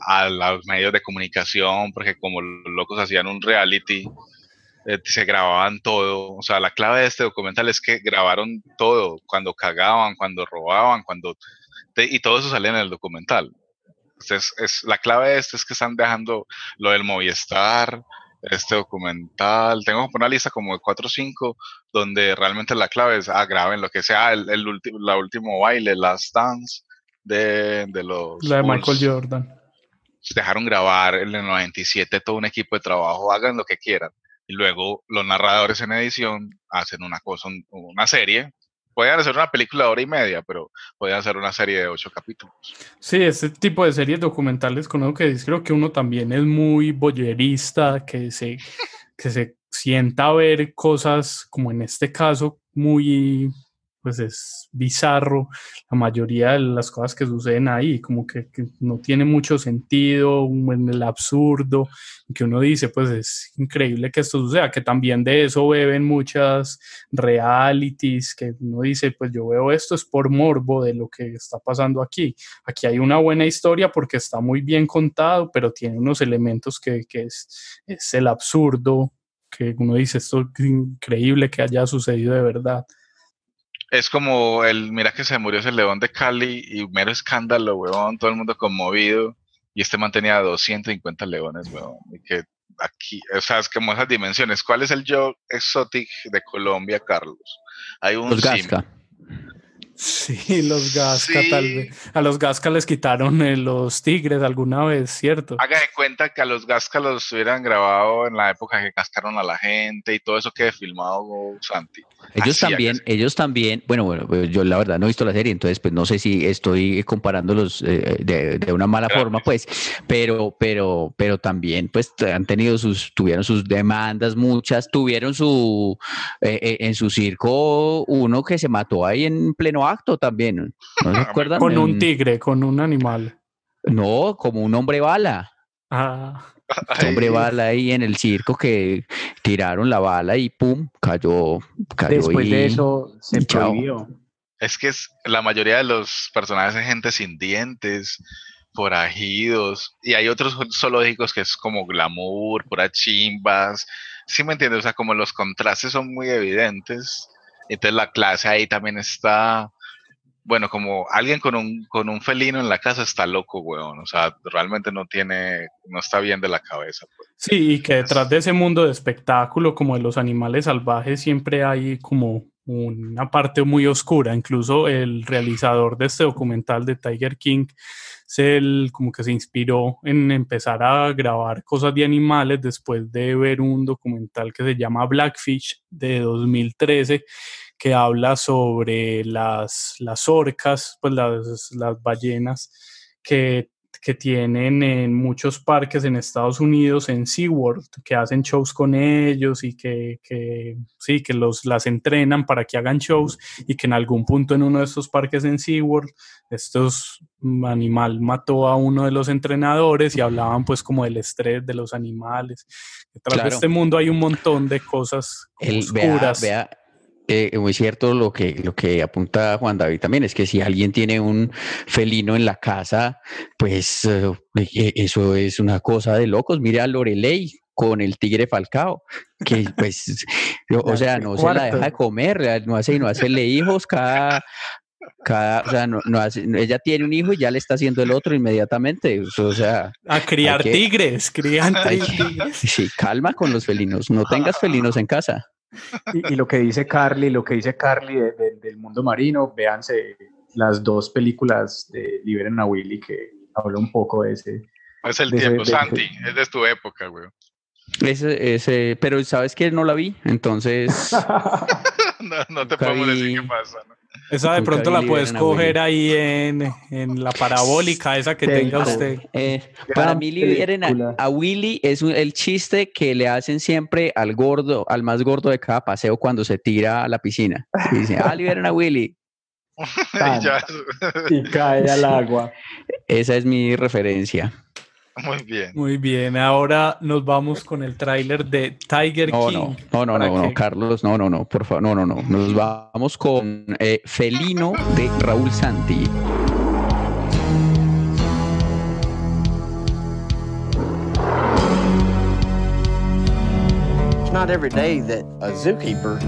B: a los medios de comunicación, porque como los locos hacían un reality, eh, se grababan todo. O sea, la clave de este documental es que grabaron todo, cuando cagaban, cuando robaban, cuando... y todo eso sale en el documental. Entonces, es, la clave de esto es que están dejando lo del Movistar, este documental. Tengo una lista como de 4 o 5 donde realmente la clave es, ah, graben lo que sea, el, el último, la último baile, Last Dance de, de los...
A: La de Michael Jordan.
B: Dejaron grabar en el 97 todo un equipo de trabajo, hagan lo que quieran. Y luego los narradores en edición hacen una cosa, una serie podían hacer una película de hora y media, pero podían hacer una serie de ocho capítulos.
A: Sí, este tipo de series documentales con que creo que uno también es muy boyerista, que se, que se sienta a ver cosas como en este caso muy pues es bizarro la mayoría de las cosas que suceden ahí, como que, no tiene mucho sentido, en el absurdo, que uno dice, pues es increíble que esto suceda, que también de eso beben muchas realities, que uno dice, pues yo veo esto es por morbo de lo que está pasando aquí. Aquí hay una buena historia porque está muy bien contado, pero tiene unos elementos que, que es, es el absurdo, que uno dice, esto es increíble que haya sucedido de verdad.
B: Es como el, mira que se murió ese león de Cali y mero escándalo, weón, todo el mundo conmovido. Y este mantenía 250 leones, weón. Y que aquí, o sea, es como esas dimensiones. ¿Cuál es el yo exotic de Colombia, Carlos?
D: Hay un Los Gasca.
A: Sí, los Gasca tal vez. A los Gasca les quitaron eh, los tigres alguna vez, ¿cierto?
B: Haga de cuenta que a los Gasca los hubieran grabado en la época que cascaron a la gente y todo eso que filmado Santi.
D: Ellos también, ellos también, bueno, bueno, pues yo la verdad no he visto la serie, entonces pues no sé si estoy comparándolos eh, de, una mala forma, pues, pero, pero, pero también pues han tenido sus, tuvieron sus demandas muchas, tuvieron su, eh, en su circo uno que se mató ahí en pleno acto también. ¿No se acuerdan?
A: Con un tigre, con un animal.
D: No, como un hombre bala.
A: Ah.
D: hombre bala ahí en el circo que tiraron la bala y pum, cayó. cayó
C: Después de eso se prohibió.
B: Es que es, la mayoría de los personajes son gente sin dientes, forajidos, y hay otros zoológicos que es como glamour, puras chimbas. ¿Sí me entiendes? O sea, como los contrastes son muy evidentes entonces la clase ahí también está, bueno, como alguien con un, con un felino en la casa está loco, weón. O sea, realmente no tiene, no está bien de la cabeza. Pues.
A: Sí, y que detrás de ese mundo de espectáculo, como de los animales salvajes, siempre hay como una parte muy oscura. Incluso el realizador de este documental de Tiger King se como que se inspiró en empezar a grabar cosas de animales después de ver un documental que se llama Blackfish de 2013 que habla sobre las, las orcas, pues las, las ballenas que que tienen en muchos parques en Estados Unidos, en SeaWorld, que hacen shows con ellos y que, sí, que los, las entrenan para que hagan shows y que en algún punto en uno de estos parques en SeaWorld, estos animal mató a uno de los entrenadores y hablaban pues como del estrés de los animales. Detrás de este mundo hay un montón de cosas oscuras.
D: Eh, muy cierto lo que, lo que apunta Juan David también, es que si alguien tiene un felino en la casa, pues eh, eh, eso es una cosa de locos. Mire a Lorelei con el tigre falcao, que pues, o sea, no se la deja de comer, no hace, no hacerle hijos cada, cada, o sea, no, hace, ella tiene un hijo y ya le está haciendo el otro inmediatamente. O sea,
A: a criar tigres, criar tigres.
D: Sí, calma con los felinos, no tengas felinos en casa.
C: Y, lo que dice Carly, lo que dice Carly del mundo marino, véanse las dos películas de Liberen a Willy que habla un poco de ese.
B: Es el tiempo, Santi, es de tu época, güey.
D: Ese, ese, pero sabes que no la vi, entonces.
B: no, no, te podemos decir qué pasa, ¿no?
A: Esa de pronto la puedes coger ahí en, en, la parabólica, esa que tenga usted.
D: Eh, para mí, liberen a, Willy es el chiste que le hacen siempre al gordo, al más gordo de cada paseo cuando se tira a la piscina. Y dice, ah, liberen a Willy.
C: y cae al agua.
D: Esa es mi referencia.
B: Muy bien.
A: Muy bien. Ahora nos vamos con el tráiler de Tiger King.
D: No, no, no, no, Carlos, no, no, no, por favor, no, no, no. Nos vamos con eh, Felino de Raúl Santi.
G: It's not every day that a zookeeper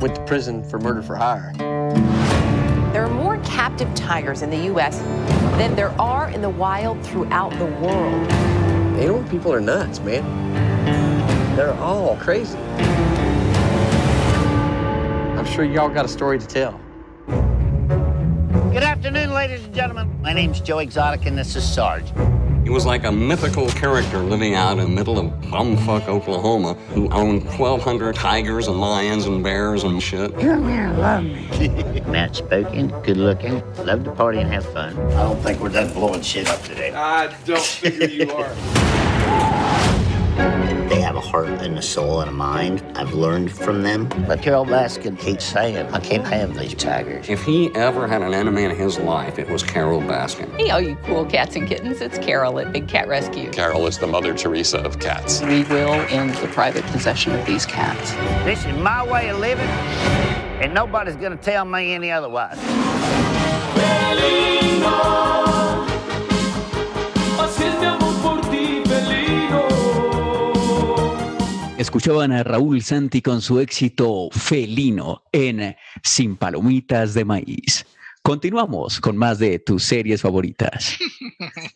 G: went to prison for murder for hire.
H: There are more captive tigers in the U.S. than there are in the wild throughout the world.
G: Animal people are nuts, man. They're all crazy. I'm sure y'all got a story to tell.
I: Good afternoon, ladies and gentlemen. My name's Joe Exotic, and this is Sarge.
J: He was like a mythical character living out in the middle of bumfuck Oklahoma who owned 1,200 tigers and lions and bears and shit.
I: Come here, love me. Matt spoken, good looking, love to party and have fun. I don't think we're done blowing shit up today.
K: I don't figure you are.
I: They have a heart and a soul and a mind. I've learned from them. But Carol Baskin keeps saying, I can't have these tigers.
J: If he ever had an enemy in his life, it was Carol Baskin.
L: Hey, all you cool cats and kittens, it's Carol at Big Cat Rescue.
M: Carol is the Mother Teresa of cats.
L: We will end the private possession of these cats.
I: This is my way of living, and nobody's gonna tell me any otherwise.
D: Escuchaban a Raúl Santi con su éxito felino en Sin Palomitas de Maíz. Continuamos con más de tus series favoritas.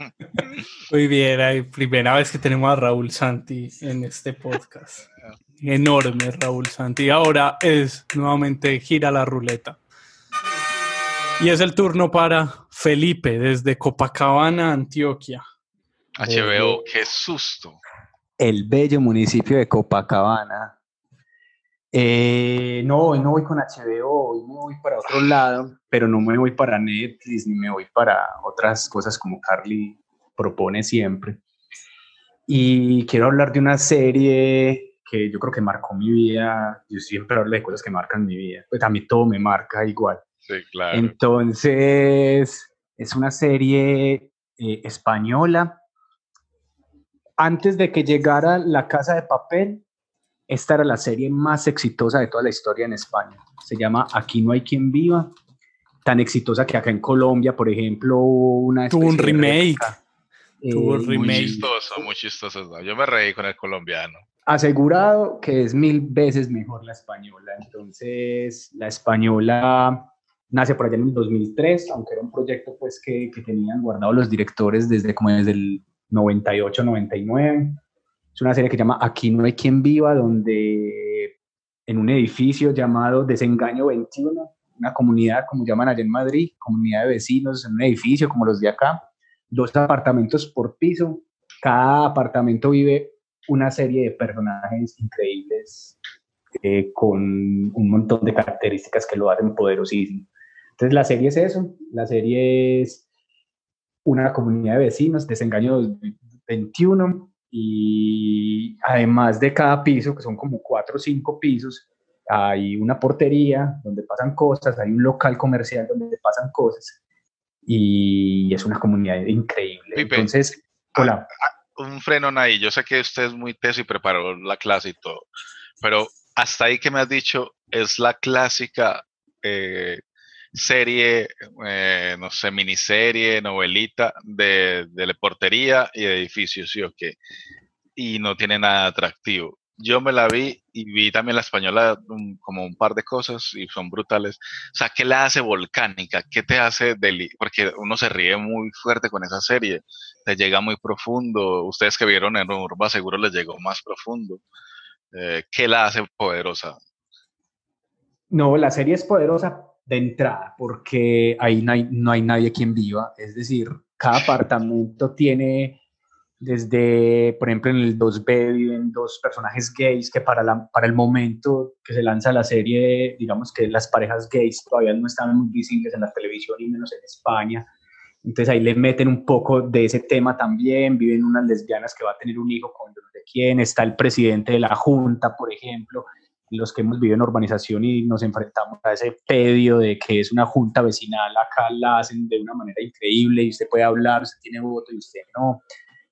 A: Muy bien, primera vez que tenemos a Raúl Santi en este podcast. Enorme Raúl Santi. Ahora es nuevamente gira la ruleta. Y es el turno para Felipe desde Copacabana, Antioquia.
B: HBO, qué susto.
C: El bello municipio de Copacabana. Eh, no, hoy no voy con HBO, hoy me voy para otro lado, pero no me voy para Netflix ni me voy para otras cosas como Carly propone siempre. Y quiero hablar de una serie que yo creo que marcó mi vida. Yo siempre hablo de cosas que marcan mi vida. Pues a mí todo me marca igual.
B: Sí, claro.
C: Entonces, es una serie eh, española. Antes de que llegara La Casa de Papel, esta era la serie más exitosa de toda la historia en España. Se llama Aquí no hay quien viva. Tan exitosa que acá en Colombia, por ejemplo, hubo una...
A: Tuvo un remake.
C: réplica.
A: Tuvo
C: Eh,
A: remake.
B: Muy chistoso, muy chistoso. ¿no? Yo me reí con el colombiano.
C: asegurado que es mil veces mejor la española. Entonces, la española nace por allá en el 2003, aunque era un proyecto pues que, que tenían guardado los directores desde como desde el 98, 99. Es una serie que se llama Aquí no hay quien viva, donde en un edificio llamado Desengaño 21, una comunidad, como llaman allá en Madrid, comunidad de vecinos, en un edificio como los de acá, dos apartamentos por piso. Cada apartamento vive una serie de personajes increíbles eh, con un montón de características que lo hacen poderosísimo. Entonces la serie es eso, la serie es una comunidad de vecinos, desengaño 21, y además de cada piso, que son como cuatro o cinco pisos, hay una portería donde pasan cosas, hay un local comercial donde pasan cosas, y es una comunidad increíble.
B: Pipe,
C: Entonces, hola.
B: Un frenón ahí. Yo sé que usted es muy teso y preparó la clase y todo, pero hasta ahí que me has dicho es la clásica eh, serie, eh, no sé, miniserie, novelita de, de portería y edificios, ¿sí o qué? Y no tiene nada atractivo. Yo me la vi y vi también la española como un par de cosas y son brutales. O sea, ¿qué la hace volcánica? ¿Qué te hace deli Porque uno se ríe muy fuerte con esa serie, te llega muy profundo. Ustedes que vieron en Urba seguro les llegó más profundo. Eh, ¿Qué la hace poderosa?
C: No, la serie es poderosa de entrada porque ahí no hay, no hay nadie quien viva. Es decir, cada apartamento tiene desde, por ejemplo, en el 2B viven dos personajes gays que para, la, para el momento que se lanza la serie, digamos que las parejas gays todavía no están muy visibles en la televisión y menos en España. Entonces ahí le meten un poco de ese tema también. Viven unas lesbianas que va a tener un hijo con no quién. Está el presidente de la Junta, por ejemplo los que hemos vivido en urbanización y nos enfrentamos a ese pedio de que es una junta vecinal, acá la hacen de una manera increíble y usted puede hablar, usted tiene voto y usted no.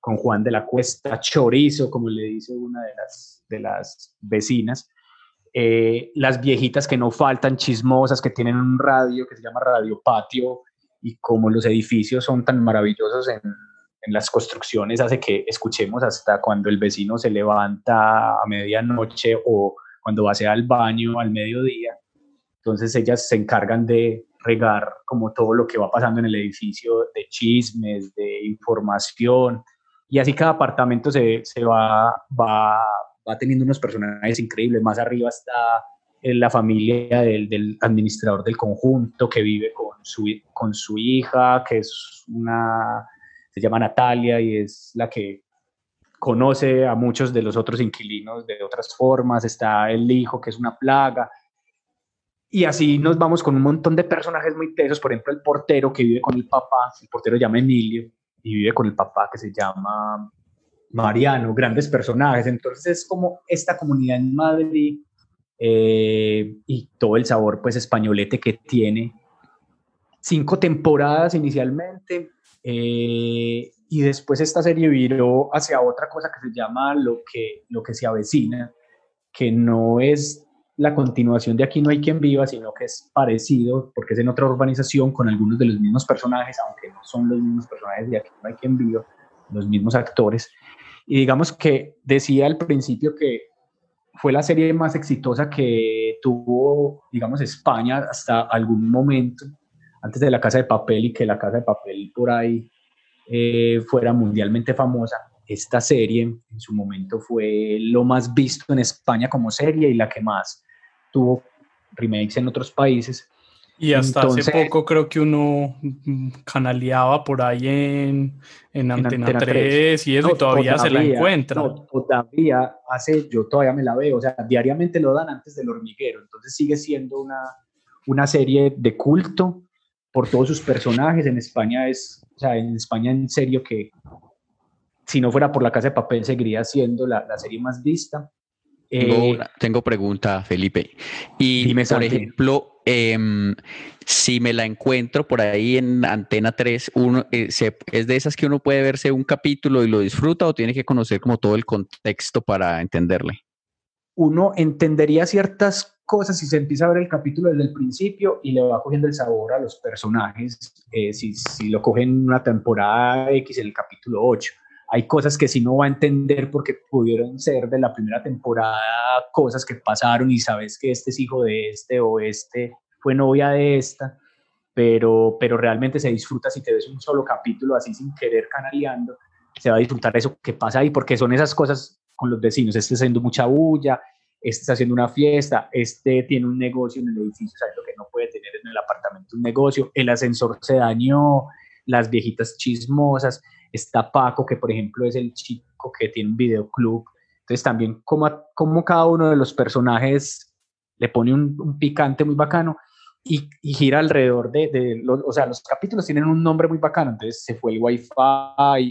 C: Con Juan de la Cuesta, chorizo, como le dice una de las, de las vecinas. Eh, las viejitas que no faltan, chismosas, que tienen un radio que se llama Radio Patio y como los edificios son tan maravillosos en, en las construcciones hace que escuchemos hasta cuando el vecino se levanta a medianoche o cuando va hacia el baño al mediodía. Entonces ellas se encargan de regar como todo lo que va pasando en el edificio, de chismes, de información, y así cada apartamento se, se va, va, va, teniendo unos personajes increíbles. Más arriba está eh, la familia del, del, administrador del conjunto que vive con su, con su hija, que es una, se llama Natalia y es la que conoce a muchos de los otros inquilinos de otras formas. Está el hijo, que es una plaga. Y así nos vamos con un montón de personajes muy tesos, por ejemplo, el portero que vive con el papá, el portero llama Emilio, y vive con el papá que se llama Mariano, grandes personajes. Entonces es como esta comunidad en Madrid eh, y todo el sabor pues españolete que tiene. Cinco temporadas inicialmente eh, y después esta serie viró hacia otra cosa que se llama lo que, lo que se avecina, que no es la continuación de Aquí no hay quien viva, sino que es parecido, porque es en otra urbanización con algunos de los mismos personajes, aunque no son los mismos personajes de Aquí no hay quien viva, los mismos actores. Y digamos que decía al principio que fue la serie más exitosa que tuvo, digamos, España hasta algún momento, antes de La Casa de Papel y que La Casa de Papel por ahí eh, fuera mundialmente famosa esta serie en su momento fue lo más visto en España como serie y la que más tuvo remakes en otros países.
A: Y hasta hace poco creo que uno canaleaba por ahí en, en, Antena, 3, y eso, y todavía, se la encuentra.
C: todavía hace, yo todavía me la veo, o sea, diariamente lo dan antes del hormiguero, entonces sigue siendo una, una serie de culto por todos sus personajes. En España es, o sea, en España en serio que si no fuera por la casa de papel seguiría siendo la, la serie más vista.
D: Eh, tengo, pregunta, Felipe. Y, por ejemplo, em, si me la encuentro por ahí en Antena 3, uno, eh, ¿es de esas que uno puede verse un capítulo y lo disfruta o tiene que conocer como todo el contexto para entenderle?
C: Uno entendería ciertas cosas si se empieza a ver el capítulo desde el principio y le va cogiendo el sabor a los personajes, eh, si, si lo cogen una temporada X en el capítulo 8 hay cosas que sí no va a entender porque pudieron ser de la primera temporada cosas que pasaron y sabes que este es hijo de este o este fue novia de esta, pero, pero realmente se disfruta si te ves un solo capítulo así sin querer canaleando, se va a disfrutar eso que pasa ahí porque son esas cosas con los vecinos, este haciendo mucha bulla, este está haciendo una fiesta, este tiene un negocio en el edificio, sabes lo que no puede tener en el apartamento un negocio, el ascensor se dañó, las viejitas chismosas, Está Paco, que por ejemplo es el chico que tiene un videoclub. Entonces también como, como cada uno de los personajes le pone un, picante muy bacano y, gira alrededor de, de los, o sea, los capítulos tienen un nombre muy bacano, entonces se fue el wifi,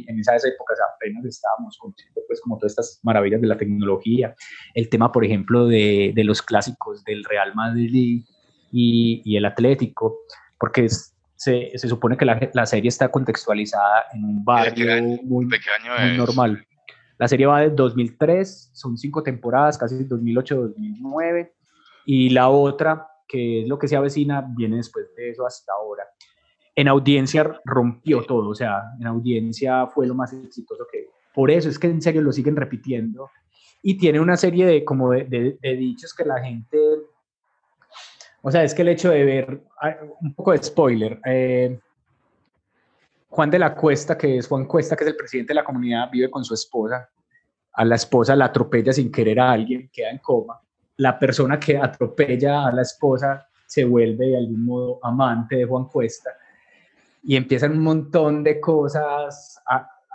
C: en esas épocas apenas estábamos conociendo pues como todas estas maravillas de la tecnología, el tema por ejemplo de, de los clásicos del Real Madrid y, y el Atlético, porque es, se, se supone que la, la, serie está contextualizada en un barrio muy, normal. La serie va de 2003, son cinco temporadas, casi 2008-2009, y la otra, que es lo que se avecina, viene después de eso hasta ahora. En audiencia rompió todo, o sea, en audiencia fue lo más exitoso que... Por eso es que en serio lo siguen repitiendo y tiene una serie de como de, de dichos que la gente o sea, es que el hecho de ver, ah, un poco de spoiler, eh, Juan de la Cuesta, que es Juan Cuesta, que es el presidente de la comunidad, vive con su esposa. A la esposa la atropella sin querer a alguien, queda en coma. La persona que atropella a la esposa se vuelve de algún modo amante de Juan Cuesta. Y empiezan un montón de cosas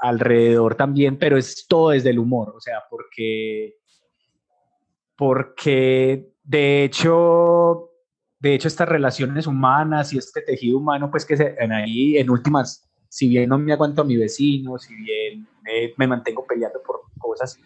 C: alrededor también, pero es todo desde el humor, o sea, porque, porque de hecho de hecho, estas relaciones humanas y este tejido humano, pues que se, en ahí, en últimas, si bien no me aguanto a mi vecino, si bien me, mantengo peleando por cosas,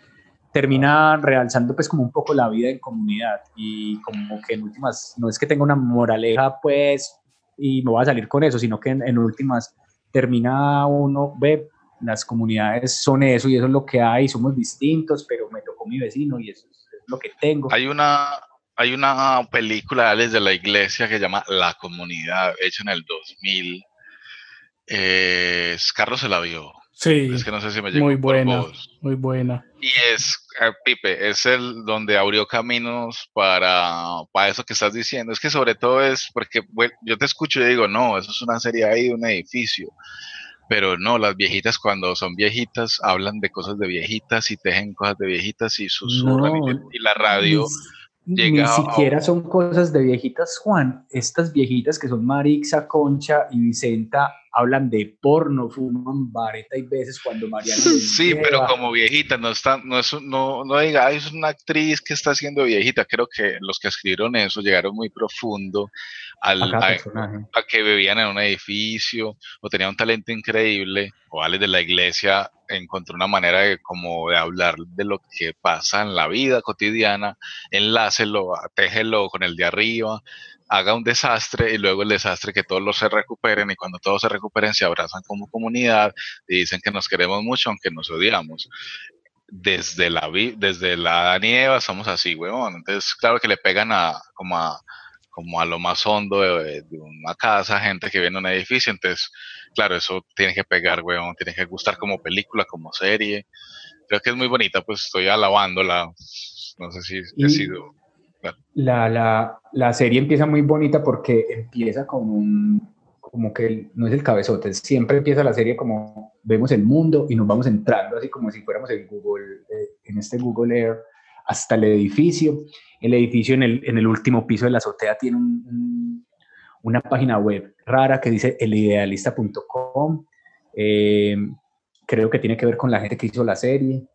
C: termina realzando pues como un poco la vida en comunidad y como que en últimas, no es que tenga una moraleja pues y me voy a salir con eso, sino que en, últimas termina uno, ve, las comunidades son eso y eso es lo que hay, somos distintos, pero me tocó mi vecino y eso es lo que tengo.
B: Hay una, hay una película desde la iglesia que se llama La Comunidad, hecha en el 2000. Eh, Carlos se la vio.
A: Sí.
B: Es que no sé si me llegó
A: Muy buena. Muy buena.
B: Y es, eh, Pipe, es el donde abrió caminos para, para eso que estás diciendo. Es que sobre todo es porque bueno, yo te escucho y digo, no, eso es una serie ahí un edificio. Pero no, las viejitas cuando son viejitas hablan de cosas de viejitas y tejen cosas de viejitas y susurran y-
C: No,
B: y, la radio
C: Ni
B: llega a-
C: siquiera son cosas de viejitas, Juan. Estas viejitas que son Marixa, Concha y Vicenta hablan de porno, fuman vareta y veces cuando Mariana.
B: Sí, pero como viejita, no está, no es, no, no diga, "Ay, es una actriz que está siendo viejita. Creo que los que escribieron eso llegaron muy profundo al, A que vivían en un edificio o tenían un talento increíble o alguien de la iglesia encontró una manera de como de hablar de lo que pasa en la vida cotidiana, enlácelo, téjelo con el de arriba, haga un desastre y luego el desastre que todos los se recuperen y cuando todos se recuperen se abrazan como comunidad y dicen que nos queremos mucho aunque nos odiamos. Desde la, desde la Eva somos así, weón. Entonces, claro que le pegan a como a, como a lo más hondo de, de una casa, gente que viene a un edificio. Entonces, claro, eso tiene que pegar, weón. Tiene que gustar como película, como serie. Creo que es muy bonita, pues estoy alabándola. No sé si he sido.
C: La, la, la serie empieza muy bonita porque empieza con un, como que no es el cabezote, siempre empieza la serie como vemos el mundo y nos vamos entrando así como si fuéramos en Google, eh, en este Google Air, hasta el edificio. El edificio en el, en el último piso de la azotea tiene un- un- una página web rara que dice elidealista.com. Eh, creo que tiene que ver con la gente que hizo la serie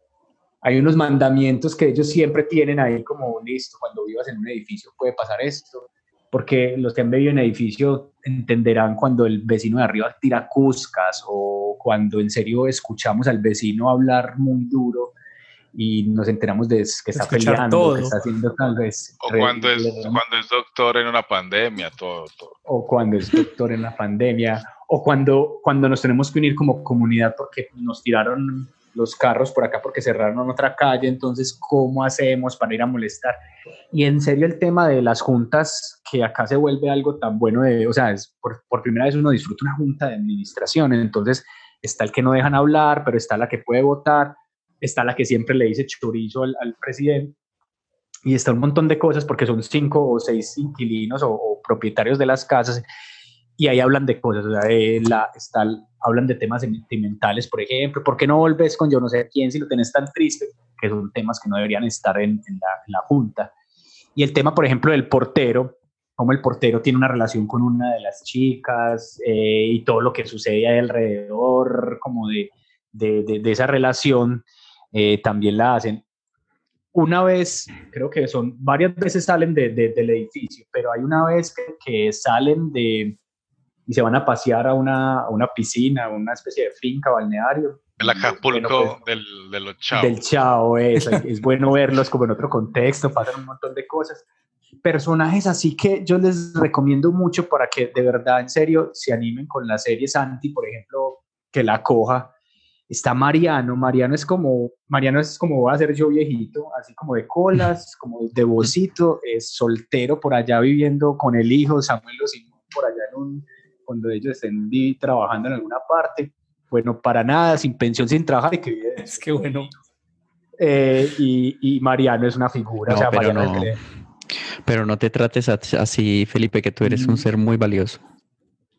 C: hay unos mandamientos que ellos siempre tienen ahí como listo, cuando vivas en un edificio puede pasar esto, porque los que han vivido en edificio entenderán cuando el vecino de arriba tira cuscas o cuando en serio escuchamos al vecino hablar muy duro y nos enteramos de que está
A: Escuchar
C: peleando,
A: todo.
C: que está haciendo tal vez.
B: O cuando es, cuando es doctor en una pandemia, todo, todo.
C: o cuando es doctor en la pandemia, o cuando, cuando nos tenemos que unir como comunidad porque nos tiraron los carros por acá porque cerraron otra calle, entonces, ¿cómo hacemos para ir a molestar? Y en serio el tema de las juntas, que acá se vuelve algo tan bueno, de, o sea, es por, primera vez uno disfruta una junta de administración, entonces está el que no dejan hablar, pero está la que puede votar, está la que siempre le dice chorizo al, presidente, y está un montón de cosas porque son cinco o seis inquilinos o, o propietarios de las casas y ahí hablan de cosas, o sea, de la, está, hablan de temas sentimentales, por ejemplo, ¿por qué no volves con yo no sé quién si lo tenés tan triste? Que son temas que no deberían estar en, en, la, en la junta. Y el tema, por ejemplo, del portero, cómo el portero tiene una relación con una de las chicas eh, y todo lo que sucede alrededor, como de, de, de, de esa relación, eh, también la hacen una vez, creo que son varias veces salen de, de, del edificio, pero hay una vez que, que, salen de y se van a pasear a una, a una piscina, a una especie de finca, balneario.
B: El Acapulco
C: bueno, pues,
B: del, de los chavos.
C: Del chao, es, es bueno verlos como en otro contexto, pasan un montón de cosas. Personajes así que yo les recomiendo mucho para que de verdad, en serio, se animen con la serie Santi, por ejemplo, que la coja está Mariano. Mariano es como, Mariano es como voy a ser yo viejito, así como de colas, como de bocito, es soltero por allá viviendo con el hijo, Samuel Simón, por allá en un, cuando ellos estén trabajando en alguna parte. Bueno, para nada, sin pensión, sin trabajar y que.
A: Es que bueno.
C: Eh, y, y, Mariano es una figura.
D: No,
C: o sea,
D: pero,
C: Mariano
D: no, pero no te trates así, Felipe, que tú eres un ser muy valioso.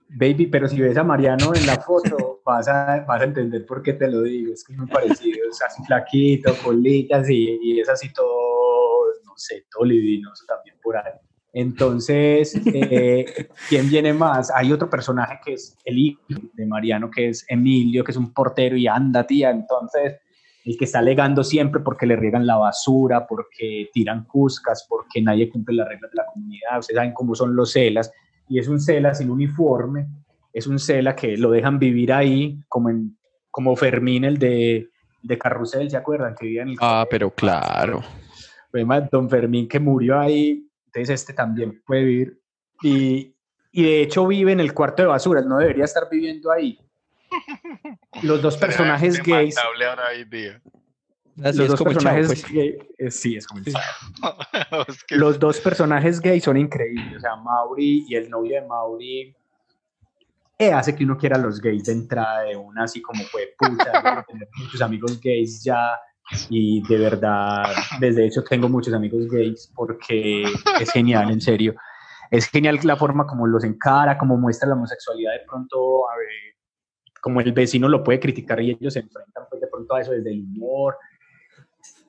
C: Baby, pero si ves a Mariano en la foto, vas a, vas a entender por qué te lo digo. Es que es muy parecido, es así flaquito, colitas y, y es así todo, no sé, todo livinoso también por ahí. Entonces, eh, ¿quién viene más? Hay otro personaje que es el hijo de Mariano, que es Emilio, que es un portero y anda, tía. Entonces, el que está alegando siempre porque le riegan la basura, porque tiran cuscas, porque nadie cumple las reglas de la comunidad. Ustedes saben cómo son los celas y es un cela sin uniforme, es un cela que lo dejan vivir ahí, como, en, como Fermín, el de, de Carrusel, ¿se acuerdan? Que vivía en el
D: ah, pero claro.
C: Don Fermín que murió ahí, entonces este también puede vivir. Y, y de hecho vive en el cuarto de basura, no debería estar viviendo ahí. Los dos personajes gays...
B: Ahora hoy día.
C: Los dos personajes pues. gay, eh, sí, es como. Los dos personajes gays son increíbles. O sea, Mauri y el novio de Mauri eh, hace que uno quiera a los gays de entrada de una, así como fue puta, tener muchos amigos gays ya, y de verdad, desde hecho tengo muchos amigos gays porque es genial, en serio. Es genial la forma como los encara, como muestra la homosexualidad de pronto, a ver, como el vecino lo puede criticar y ellos se enfrentan pues de pronto a eso desde el humor,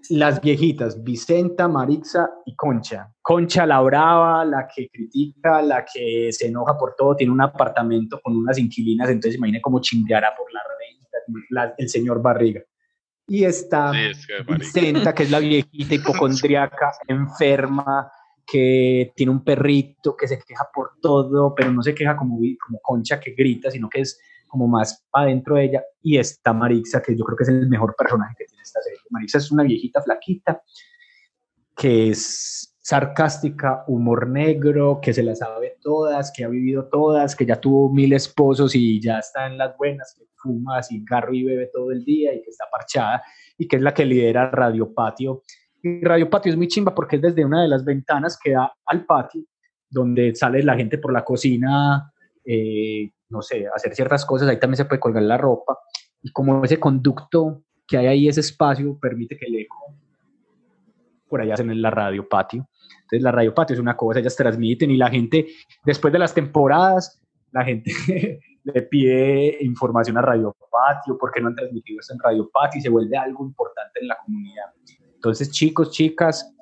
C: las viejitas, Vicenta, Marixa y Concha. Concha la brava, la que critica, la que se enoja por todo, tiene un apartamento con unas inquilinas, entonces imagine cómo chimbeará por la renta el señor Barriga. Y está Vicenta, que es la viejita hipocondriaca, enferma, que tiene un perrito que se queja por todo, pero no se queja como, como Concha que grita, sino que es como más adentro de ella, y está Marixa, que yo creo que es el mejor personaje que tiene esta serie. Marixa es una viejita flaquita, que es sarcástica, humor negro, que se las sabe todas, que ha vivido todas, que ya tuvo mil esposos y ya está en las buenas, que fuma cigarro y bebe todo el día y que está parchada, y que es la que lidera Radio Patio. Y Radio Patio es muy chimba porque es desde una de las ventanas que da al patio, donde sale la gente por la cocina, eh, no sé, hacer ciertas cosas, ahí también se puede colgar la ropa, y como ese conducto que hay ahí, ese espacio, permite que el eco, por allá hacen la radio patio. Entonces la radio patio es una cosa, ellas transmiten y la gente, después de las temporadas, la gente le pide información a Radio Patio, porque no han transmitido esto en Radio Patio y se vuelve algo importante en la comunidad. Entonces, chicos, chicas,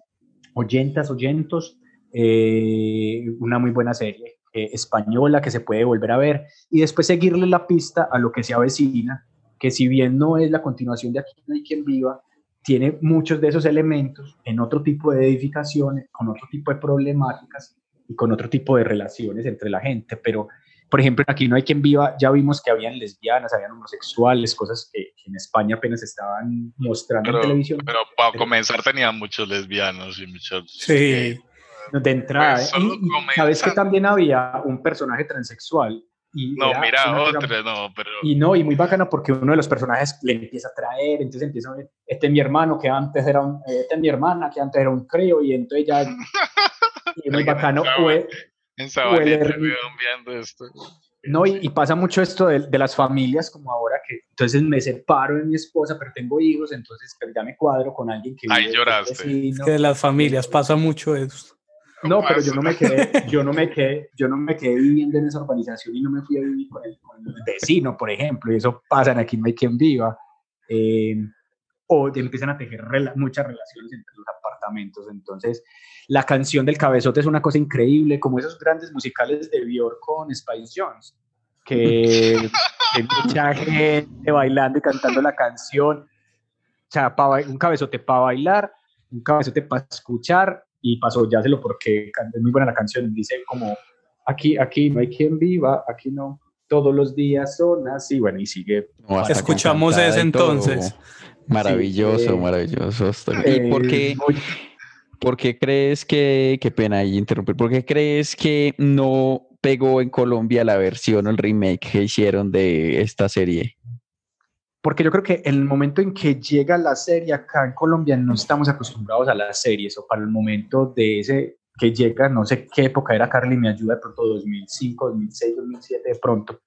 C: oyentas, oyentos, eh, una muy buena serie. Eh, española que se puede volver a ver y después seguirle la pista a lo que se avecina, que si bien no es la continuación de Aquí no hay quien viva, tiene muchos de esos elementos en otro tipo de edificaciones, con otro tipo de problemáticas y con otro tipo de relaciones entre la gente. Pero, por ejemplo, Aquí no hay quien viva, ya vimos que habían lesbianas, habían homosexuales, cosas que, en España apenas estaban mostrando en televisión.
B: Pero para comenzar tenían muchos lesbianos y muchos...
A: Sí
C: de entrada. Pues y, sabes que también había un personaje transexual. Y
B: no, mira, otro, no, pero...
C: Y no, y muy bacana porque uno de los personajes le empieza a traer, entonces empieza a ver, este es mi hermano que antes era un, este es mi hermana que antes era un creo, y entonces ya... y muy bacano fue...
B: En viendo esto.
C: No, y, pasa mucho esto de, de, las familias, como ahora que entonces me separo de mi esposa, pero tengo hijos, entonces ya me cuadro con alguien que...
B: Ahí lloraste.
A: Es que de las familias pasa mucho eso.
C: No, pero yo no me quedé, yo no me quedé, yo no me quedé viviendo en esa urbanización y no me fui a vivir con el, vecino, por ejemplo, y eso pasa en aquí no hay quien viva. Eh, o empiezan a tejer muchas relaciones entre los apartamentos. Entonces, la canción del cabezote es una cosa increíble, como esos grandes musicales de Björk con Spice Jones, que hay mucha gente bailando y cantando la canción. O sea, un cabezote para bailar, un cabezote para escuchar y pasó ya se lo porque es muy buena la canción, dice como aquí, aquí no hay quien viva, aquí no, todos los días son así, bueno, y sigue.
A: Escuchamos ese entonces.
D: Maravilloso, maravilloso. ¿Y por qué, eh, por qué crees que, qué pena ahí interrumpir, por qué crees que no pegó en Colombia la versión o el remake que hicieron de esta serie?
C: Porque yo creo que en el momento en que llega la serie acá en Colombia no estamos acostumbrados a las series o para el momento de ese que llega, no sé qué época era Carly, me ayuda de pronto 2005, 2006, 2007 de pronto.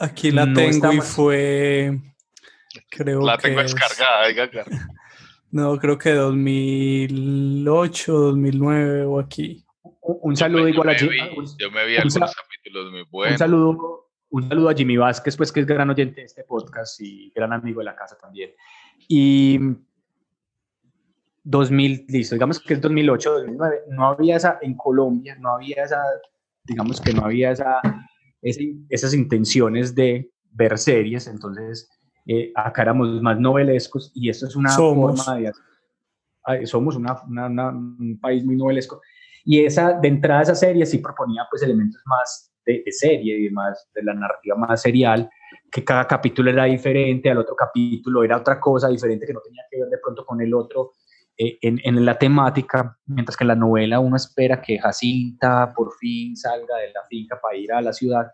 A: Aquí la tengo y fue, creo
B: la tengo descargada,
A: No, creo que 2008, 2009 o aquí.
C: Un, saludo igual a
B: Yo me vi algunos capítulos muy buenos.
C: Un saludo un saludo a Jimmy Vázquez, pues que es gran oyente de este podcast y gran amigo de la casa también. Y 2000, listo, digamos que es 2008, 2009, no había esa, en Colombia, no había esa, digamos que no había esa, esas intenciones de ver series, entonces eh, acá éramos más novelescos y esto es una forma de... Somos una, un país muy novelesco. Y esa, de entrada esa serie sí proponía pues elementos más de, serie y demás, de la narrativa más serial, que cada capítulo era diferente, al otro capítulo era otra cosa diferente que no tenía que ver de pronto con el otro eh, en, en, la temática, mientras que en la novela uno espera que Jacinta por fin salga de la finca para ir a la ciudad,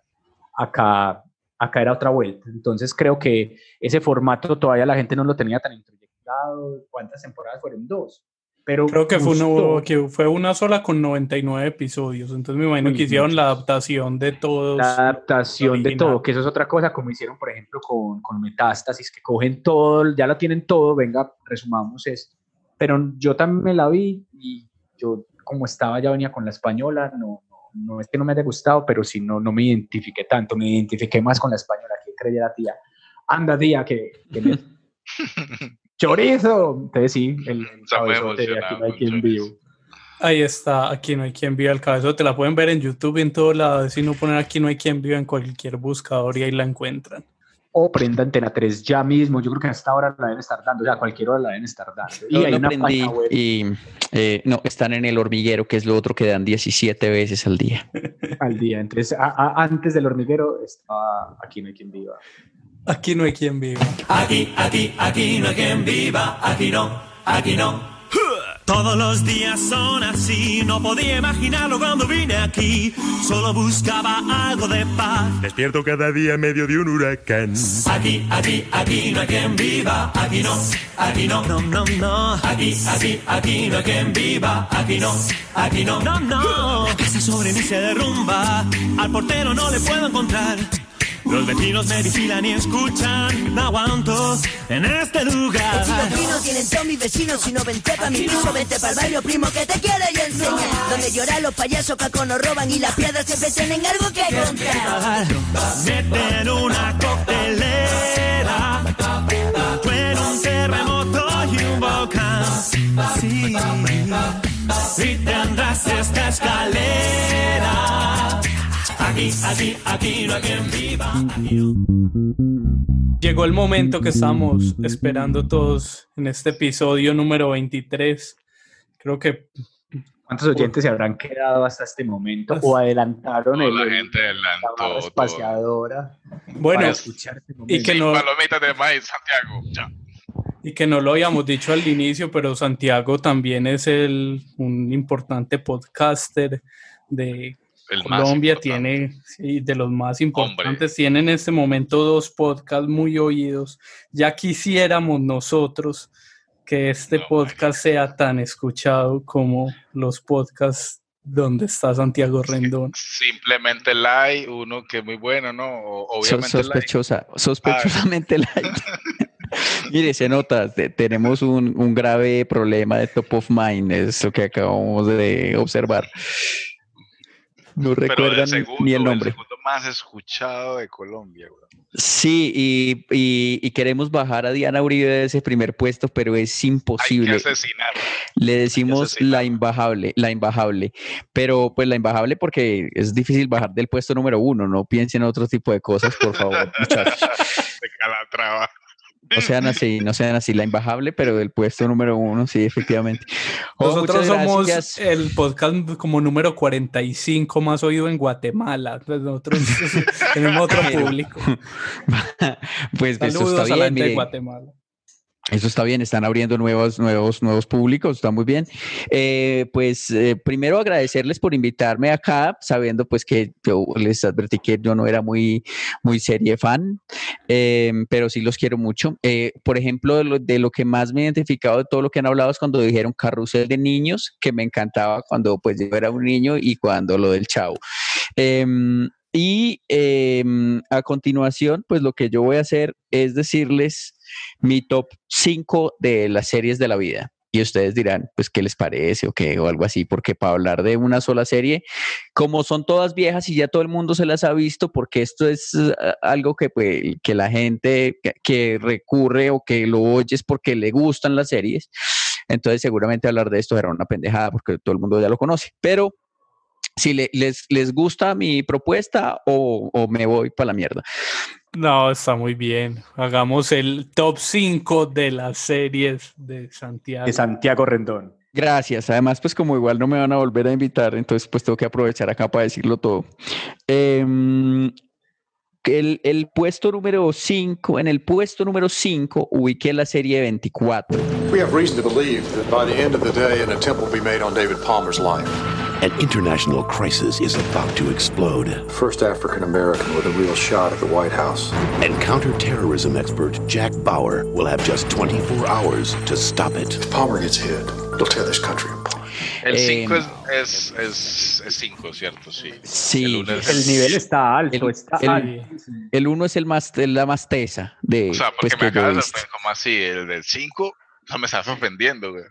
C: acá, acá era otra vuelta. Entonces creo que ese formato todavía la gente no lo tenía tan introyectado. ¿Cuántas temporadas fueron? Dos pero
A: Creo que fue, uno, que fue una sola con 99 episodios. Entonces me imagino
C: Uy,
A: que hicieron la adaptación de todos.
C: la adaptación de todo, que eso es otra cosa, como hicieron, por ejemplo, con, con Metástasis, que cogen todo, ya lo tienen todo, venga, resumamos esto. Pero yo también me la vi y yo, como estaba, ya venía con la española, no, no, no es que no me haya gustado, pero sí no, no me identifiqué tanto, me identifiqué más con la española, que creyera tía. Anda, tía, que... que me- ¡Chorizo! Entonces sí, el,
B: muy
C: cabezote de aquí no hay quien vivo.
A: Ahí está, aquí no hay quien viva el cabezo. Te la pueden ver en YouTube y en todo lado. Si no poner aquí no hay quien viva en cualquier buscador y ahí la encuentran.
C: O prenda Antena 3 ya mismo, yo creo que hasta ahora la deben estar dando, o sea, a cualquier hora la deben estar dando. Y
D: Yo
C: hay
D: lo
C: una
D: aprendí
C: página web
D: y eh, no, están en el hormiguero, que es lo otro que dan 17 veces al día.
C: al día. Entonces, a- a- antes del hormiguero estaba Aquí no hay quien viva.
A: Aquí no hay quien viva.
N: Aquí, aquí, aquí no hay quien viva, aquí no, aquí no. Todos los días son así, no podía imaginarlo cuando vine aquí. Solo buscaba algo de paz.
O: Despierto cada día en medio de un huracán.
N: Aquí, aquí, aquí no hay quien viva, aquí no, aquí no, no, no, no. Aquí, aquí, aquí no hay quien viva, aquí no, aquí no, no, no. La casa sobre mí se derrumba, al portero no le puedo encontrar. Los vecinos me vigilan y escuchan, no aguanto en este lugar.
P: Los vecinos tienen todos mis vecinos y no vente pa' mi piso, vente pa'l barrio primo que te quiere yo enseñar. Donde lloran los payasos que nos roban y las piedras siempre tienen algo que contar.
N: Meten una coctelera, truena un terremoto y un volcán. Sí, y tendrás esta escalera. Aquí, aquí, aquí no hay quien viva.
A: Llegó el momento que estamos esperando todos en este episodio número 23. Creo que
C: ¿Cuántos oyentes se habrán quedado hasta este momento o adelantaron el,
B: la gente
C: la
B: adelantó
C: espaciadora
A: Bueno,
C: para escuchar este
A: y que no,
B: palomitas de maíz, Santiago. Ya.
A: y que no lo habíamos dicho al inicio, pero Santiago también es el, un importante podcaster de
B: El
A: Colombia, tiene sí, de los más importantes, tiene en este momento dos podcasts muy oídos. Ya quisiéramos nosotros que este podcast sea tan escuchado como los podcasts donde está Santiago Rendón.
B: Simplemente like, uno que es muy bueno, ¿no? Obviamente like.
D: sospechosa, sospechosamente light. Mire, se nota, te- tenemos un, un grave problema de top of mind, es lo que acabamos de observar. No
B: el segundo,
D: ni el nombre.
B: segundo más escuchado de Colombia.
D: Sí, y, y- y queremos bajar a Diana Uribe de ese primer puesto, pero es
B: Hay que
D: imposible.
B: asesinar.
D: Le decimos la imbajable, la imbajable, pero pues la imbajable porque es difícil bajar del puesto número uno, no piensen en otro tipo de cosas, por favor, muchachos.
B: De Calatrava.
D: No sean así, no sean así, la imbajable, pero del puesto número uno, sí, efectivamente. Oh,
A: Nosotros somos
D: gracias.
A: el podcast como número 45 más oído en Guatemala. Pues nosotros tenemos otro público.
D: Pues eso
A: Saludos
D: está
A: a la
D: bien,
A: gente de. Guatemala.
D: Eso está bien, están abriendo nuevos, nuevos, nuevos públicos, está muy bien. Eh, pues eh, primero agradecerles por invitarme acá, sabiendo pues que yo les advertí que yo no era muy, muy serie fan, eh, pero sí los quiero mucho. Por ejemplo, de lo, de lo que más me he identificado de todo lo que han hablado es cuando dijeron carrusel de niños, que me encantaba cuando pues yo era un niño y cuando lo del chavo. Em, y em, a continuación, pues lo que yo voy a hacer es decirles mi top 5 de las series de la vida. Y ustedes dirán, pues, ¿qué les parece o qué? O algo así, porque para hablar de una sola serie, como son todas viejas y ya todo el mundo se las ha visto, porque esto es eh, algo que, pues, que la gente que, recurre o que lo oye es porque le gustan las series. Entonces, seguramente hablar de esto era una pendejada porque todo el mundo ya lo conoce. Pero si le- les, les gusta mi propuesta o, o me voy para la mierda.
A: No, está muy bien. Hagamos el top 5 de las series de Santiago.
C: De Santiago Rendón.
D: Gracias. Además, pues como igual no me van a volver a invitar, entonces pues tengo que aprovechar acá para decirlo todo. Em, el, el puesto número 5, en el puesto número 5 ubiqué la serie 24.
Q: We have reason to believe that by the end of the day, an attempt will be made on David Palmer's life. An international crisis is about to explode.
R: First African American with a real shot at the White House.
Q: And counterterrorism expert Jack Bauer will have just 24 hours to stop it.
R: If Palmer gets hit, it'll tear this country apart.
B: El
D: Eh,
B: 5 es, es, es 5, ¿cierto? Sí.
D: Sí.
B: El es-
C: El nivel está alto,
D: El-
C: está
D: el-. El uno es el más, es la más tesa de
B: O sea,
D: pues,
B: porque me
D: que yo he
B: acabas de como así, el del 5, no me estás ofendiendo, güey.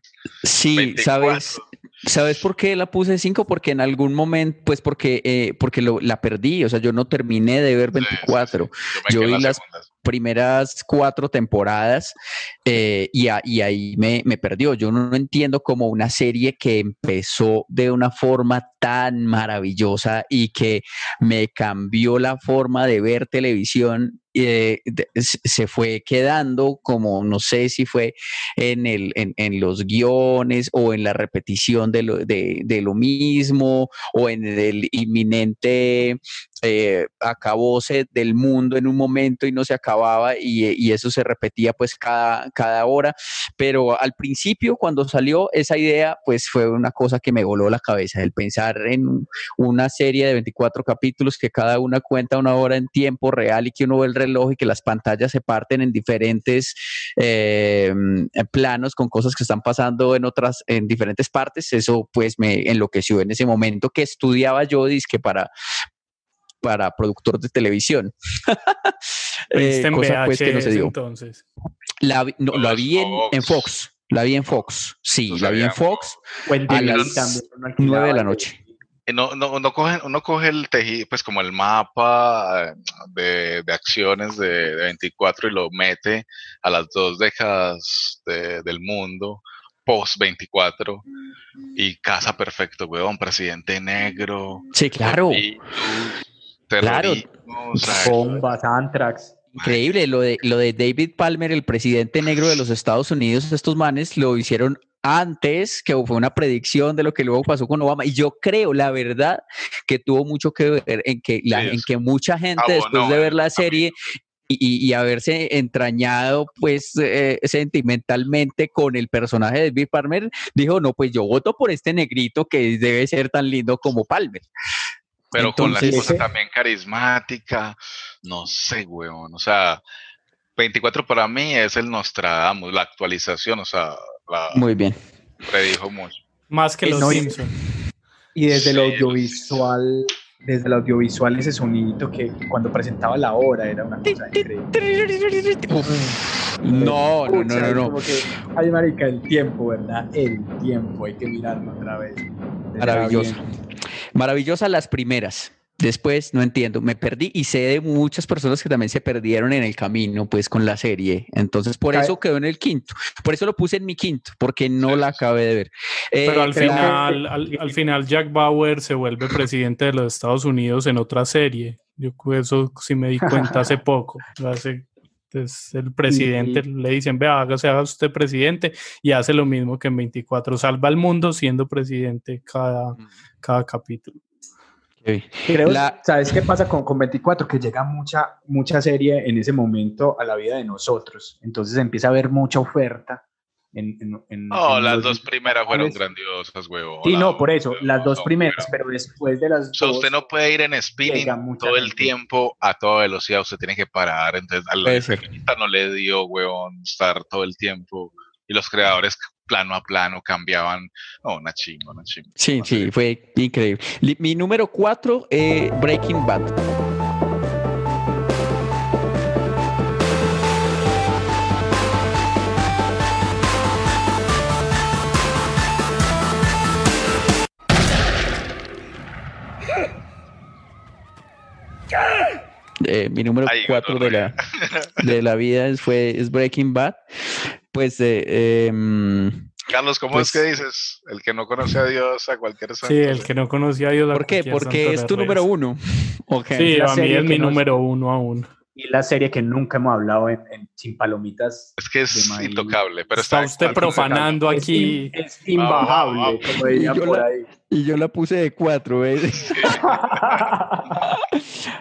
D: Sí,
B: 24.
D: ¿sabes? ¿Sabes por qué la puse 5? Porque en algún momento, pues porque, eh, porque lo, la perdí, o sea, yo no terminé de ver 24.
B: Yo
D: vi las primeras cuatro temporadas eh, y, a- y ahí me, me perdió. Yo no entiendo cómo una serie que empezó de una forma tan maravillosa y que me cambió la forma de ver televisión. Eh, se fue quedando como no sé si fue en, el, en, en los guiones o en la repetición de lo, de lo mismo o en el inminente eh, acabose del mundo en un momento y no se acababa y, y eso se repetía pues cada, cada hora. Pero al principio cuando salió esa idea pues fue una cosa que me voló la cabeza, el pensar en un- una serie de 24 capítulos que cada una cuenta una hora en tiempo real y que uno ve el reloj y que las pantallas se parten en diferentes eh, planos con cosas que están pasando en otras, en diferentes partes. Eso pues me enloqueció en ese momento que estudiaba yo, que para para productor de televisión.
A: Lo
D: Eh,
A: viste en
D: cosa, pues, que no se
A: VHS,
D: dio.
A: entonces.
D: La, no, la
B: Los
D: vi en, en
B: Fox.
D: La vi en Fox. Sí,
B: No
D: la vi en. Fox a las 9 de la noche.
B: Y no, no, uno, coge, uno coge el tejido, pues como el mapa eh, de, de acciones de, de 24 y lo mete a las dos décadas de- del mundo, post 24, y casa perfecto, weón, presidente negro,
D: Sí, claro.
B: y
D: Claro.
C: Bombas, Antrax.
D: Increíble, lo de, lo de David Palmer, el presidente negro de los Estados Unidos, estos manes lo hicieron antes, que fue una predicción de lo que luego pasó con Obama. Y yo creo, la verdad, que tuvo mucho que ver en que, la,
B: Sí,
D: en que mucha gente, después de ver la serie y, y- y haberse entrañado, pues, eh, sentimentalmente con el personaje de David Palmer, dijo, no, pues yo voto por este negrito que debe ser tan lindo como Palmer.
B: Pero con la
D: Entonces-
B: esposa también carismática, no sé, weón, o sea, 24 para mí es el Nostradamus, la actualización, o sea, la
D: Muy bien.
B: predijo mucho.
A: Más que
C: Eh,
A: los
C: no, y-
A: Simpsons.
C: Y desde el
B: Sí,
C: audiovisual, desde el audiovisual ese sonidito que cuando presentaba la hora era una cosa increíble.
D: No, no, no, no, no.
C: como que, ay, marica, el tiempo, ¿verdad? El tiempo, hay que mirarlo otra vez. Bien.
D: Maravillosa las primeras. Después no entiendo, me perdí y sé de muchas personas que también se perdieron en el camino, pues con la serie. Entonces, por
C: Cae-
D: eso quedó en el quinto. Por eso lo puse en mi quinto, porque no la acabé de ver.
A: Pero
D: Eh,
A: al
C: creo que-
A: final, al, al final Jack Bauer se vuelve presidente de los Estados Unidos en otra serie. Yo eso sí me di cuenta hace poco. Hace, es el presidente, le dicen, vea, hágase, haga usted presidente y hace lo mismo que en 24. Salva al mundo siendo presidente cada, cada capítulo.
D: ok.
C: Creo,
D: La-
C: ¿sabes qué pasa con, con 24? Que llega mucha, mucha serie en ese momento a la vida de nosotros. Entonces empieza a haber mucha oferta. En, en- en-
B: No,
C: en
B: las
C: los
B: dos primeras fueron grandiosas, huevón.
C: Sí, no, por eso, las dos
B: no,
C: primeras, pero después de las
B: O sea,
C: dos,
B: usted no puede ir en spinning todo el tiempo a toda velocidad, usted tiene que parar. Entonces, a la pequeñita no le dio, huevón, estar todo el tiempo. Y los creadores plano a plano cambiaban. No, una chimba, una chimba.
D: Sí, sí, fue increíble. Mi número cuatro, eh, Breaking Bad. Eh, mi número
B: Ay,
D: cuatro de la, de la vida es, fue, es Breaking Bad. Pues eh, em,
B: Carlos, ¿cómo
D: Pues-
B: es que dices? El que no conoce a Dios, a cualquier santo.
A: Sí, el que no conocía a Dios. a
D: ¿Por qué? Porque es tu número uno.
A: Sí, a mí es mi número uno aún.
C: Y la serie que nunca hemos hablado en, en Sin Palomitas.
B: Es que es intocable. Pero
A: Está
B: está,
A: usted profanando
C: Es,
A: aquí.
C: es imbajable, como
D: Y yo
C: por
D: la-
C: ahí.
D: Y yo la puse de cuatro, ¿ves?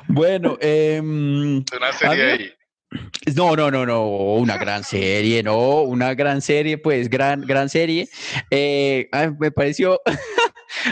D: bueno, em,
B: una serie ahí.
D: No, no, no, no, una gran serie, no, una gran serie, pues, gran, gran serie. Eh, ay, me pareció,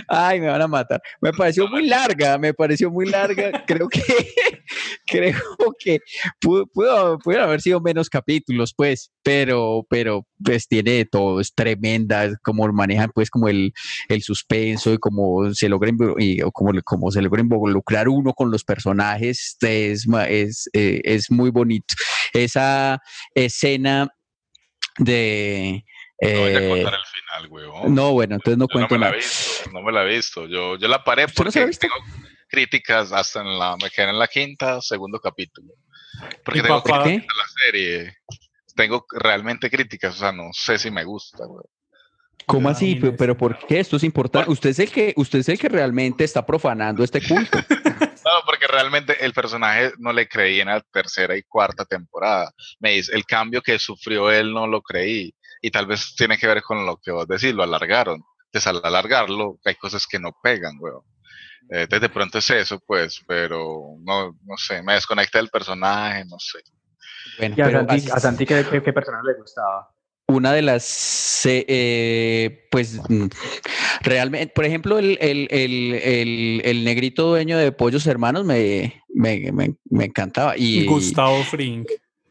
D: Ay, me van a matar. Me pareció muy larga, me pareció muy larga. Creo que, creo que pudo, pudo- pudieron haber sido menos capítulos, pues, pero, pero, pues tiene de todo, es tremenda, es como manejan, pues, como el, el suspenso y cómo se logra, y, o como, cómo se logra involucrar uno con los personajes, es, ma- es, eh, es muy bonito. Esa escena de...
B: No voy a
D: eh,
B: contar el final, weón.
D: no, bueno, entonces no
B: Yo no
D: cuento
B: me la
D: nada.
B: he visto, no me la he visto. Yo, yo la paré
D: la
B: porque tengo críticas hasta en la, me quedé en la quinta, segundo capítulo. Porque
A: ¿Y
B: tengo
A: papá?
B: críticas de la serie. Tengo realmente críticas, o sea, no sé si me gusta, weón.
D: ¿Cómo así? Pero, pero ¿por qué? Esto es importante. Usted es el que, usted es el que realmente está profanando este culto.
B: No, porque realmente el personaje no le creí en la tercera y cuarta temporada. Me dice, el cambio que sufrió él no lo creí. Y tal vez tiene que ver con lo que vos decís, lo alargaron. Entonces al alargarlo hay cosas que no pegan, weón. Eh, Entonces de pronto es eso, pues, pero no, no sé, me desconecta del personaje, no sé.
D: Bueno,
C: ¿Y a Santi, a Santi qué, qué, qué personaje le gustaba?
D: una de las, eh, eh, pues, mm, realmente, por ejemplo, el, el, el, el, el negrito dueño de Pollos Hermanos me, me, me, me encantaba. Y,
A: Gustavo Frink.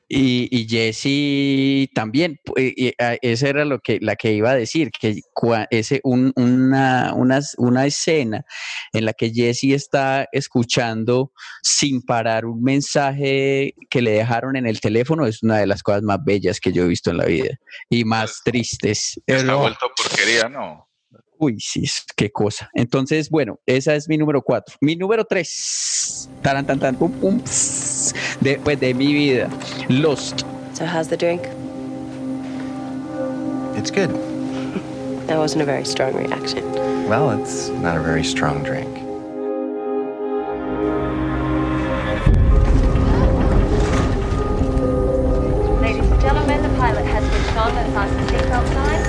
D: Y, y Jesse también, pu- y, y, ah, esa era lo que, la que iba a decir, que cua- ese, un- una, una, una escena en la que Jesse está escuchando sin parar un mensaje que le dejaron en el teléfono es una de las cosas más bellas que yo he visto en la vida y más tristes.
B: Está
D: Pero-
B: vuelto porquería, ¿no?
D: Uy, sí, qué cosa. Entonces, bueno, esa es mi número cuatro. Mi número tres, taran, tan, tan, pum, pum, pss, de, pues, de mi vida, Lost.
S: So, how's the drink?
T: It's good.
S: That wasn't a very strong reaction.
T: Well, it's not a very strong drink.
U: Ladies and gentlemen, the pilot has switched on the fasten seatbelt sign.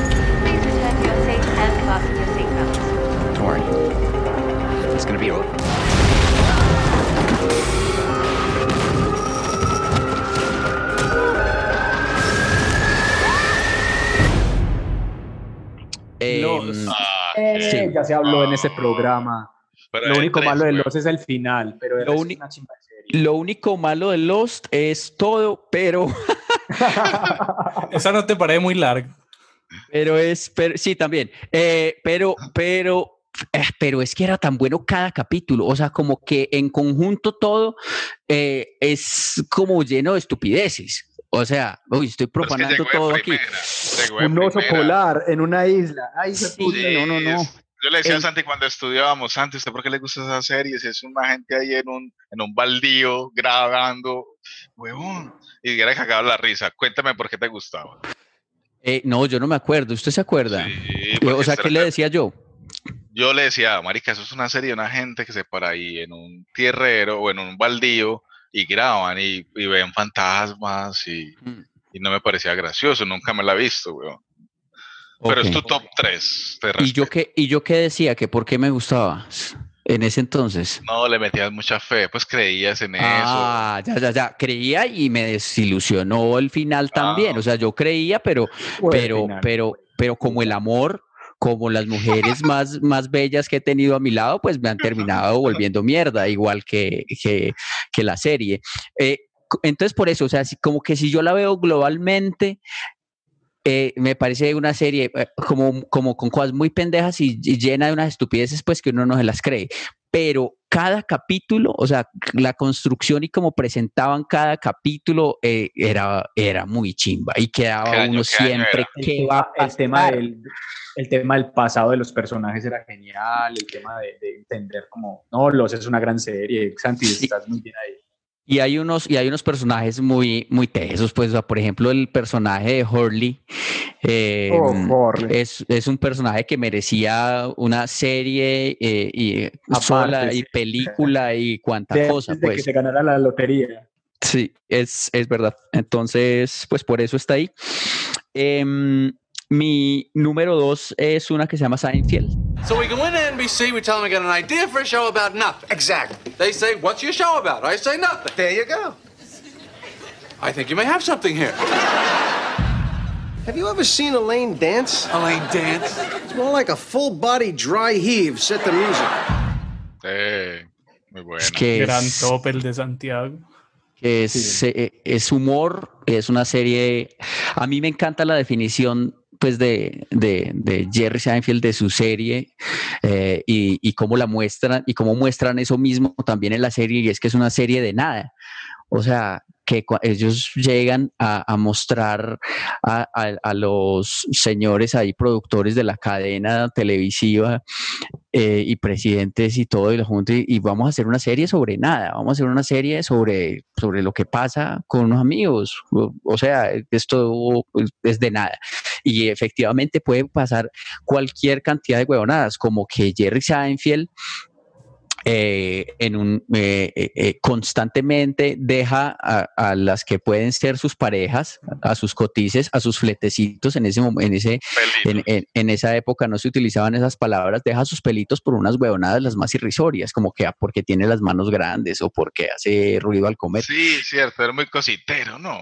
T: It's gonna be over.
D: Em,
C: Eh, Ya se habló en ese programa.
B: Pero
C: Lo único
B: tres,
C: malo de
B: weón.
C: los es el final, pero
D: Lo
C: una.
D: Lo único malo de Lost es todo, pero,
A: Esa no te parece muy larga.
D: pero es, pero, sí, también, Eh, pero, pero, eh, pero es que era tan bueno cada capítulo, o sea, como que en conjunto todo eh, es como lleno de estupideces. O sea, uy, estoy profanando todo aquí.
B: primera,
C: Un oso
B: primera.
C: polar en una isla. Ay, se
D: Sí, no, no, no.
B: Yo le decía a Santi cuando estudiábamos, Santi, ¿usted por qué le gusta esa serie? Si es una gente ahí en un, en un baldío grabando, huevón. Y era cagado la risa. Cuéntame por qué te gustaba.
D: Eh, no, yo no me acuerdo. ¿Usted se acuerda?
B: Sí,
D: o sea,
B: se
D: ¿qué le decía yo?
B: Yo le decía, marica, eso es una serie de una gente que se para ahí en un tierrero o en un baldío y graban y, y ven fantasmas y,
D: Mm.
B: y no me parecía gracioso, nunca me la he visto, weón. Pero es tu top 3, te
D: ¿Y yo, qué, ¿Y yo qué decía? ¿Que por qué me gustaba en ese entonces?
B: No, le metías mucha fe, pues creías en
D: Ah, ya, ya, ya. Creía y me desilusionó el final también. O sea, yo creía, pero, pero, pero, pero como el amor, como las mujeres más, más bellas que he tenido a mi lado, pues me han terminado volviendo mierda, igual que, que, la serie. Eh, entonces, por eso, o sea, como que si yo la veo globalmente, eh, me parece una serie eh, como, como con cosas muy pendejas y llena de unas estupideces, pues que uno no se las cree. Pero cada capítulo, o sea, la construcción y cómo presentaban cada capítulo eh, era, era muy chimba y quedaba
B: ¿Qué año-
D: uno siempre que va a
C: el tema del el tema del pasado de los personajes era genial, el tema de, de entender como, no, Los es una gran serie, Santi, estás muy bien ahí.
D: Y hay unos, y hay unos personajes muy, muy tesos, pues, o sea, por ejemplo, el personaje de Hurley eh,
C: Oh, Hurley.
D: es, es un personaje que merecía una serie eh, y
C: Aparte,
D: sola y película y cuanta
C: De
D: cosa,
C: de que
D: pues.
C: se ganara la lotería.
D: Sí, es, es verdad. Entonces, pues por eso está ahí. Em, mi número dos es una que se llama Seinfeld.
K: So we go into NBC, we tell them we got an idea for a show about nothing. Exactly. They say, What's your show about? I say, Nothing. There you go. I think you may have something here.
G: Have you ever seen Elaine dance?
K: Elaine dance?
G: It's more like a full body dry heave set to music.
B: Sí, muy bueno.
D: Es que
A: Gran
D: es-
A: top el de Santiago.
D: que es, eh, es humor, es una serie. A mí me encanta la definición pues de, de, de Jerry Seinfeld de su serie eh, y, y cómo la muestran y cómo muestran eso mismo también en la serie y es que es una serie de nada. O sea, que ellos llegan a, a mostrar a, a- a los señores ahí productores de la cadena televisiva eh, y presidentes y todo y la junta y, y vamos a hacer una serie sobre nada, vamos a hacer una serie sobre, sobre lo que pasa con unos amigos, o, o sea, esto es de nada. Y efectivamente puede pasar cualquier cantidad de huevonadas, como que Jerry Seinfeld eh, en un, eh, eh, eh, constantemente deja a, a las que pueden ser sus parejas, a sus cotices, a sus fletecitos en ese en ese en, en- en esa época no se utilizaban esas palabras, deja sus pelitos por unas huevonadas las más irrisorias, como que ah, porque tiene las manos grandes o porque hace ruido al comer.
B: Sí, cierto, era muy cositero, ¿no?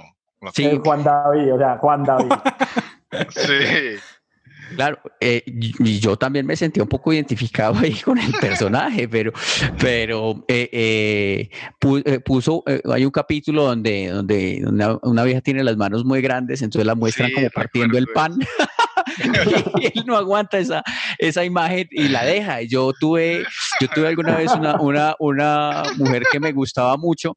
D: Sí.
C: Eh, Juan David, o sea, Juan David.
B: Sí.
D: Claro, eh, y yo también me sentía un poco identificado ahí con el personaje, pero, pero eh, eh, pu- puso, hay un capítulo donde, donde una, una vieja tiene las manos muy grandes, entonces la muestran
B: Sí,
D: como partiendo el pan. y él no aguanta esa, esa imagen y la deja. Yo tuve, yo tuve alguna vez una, una, una mujer que me gustaba mucho,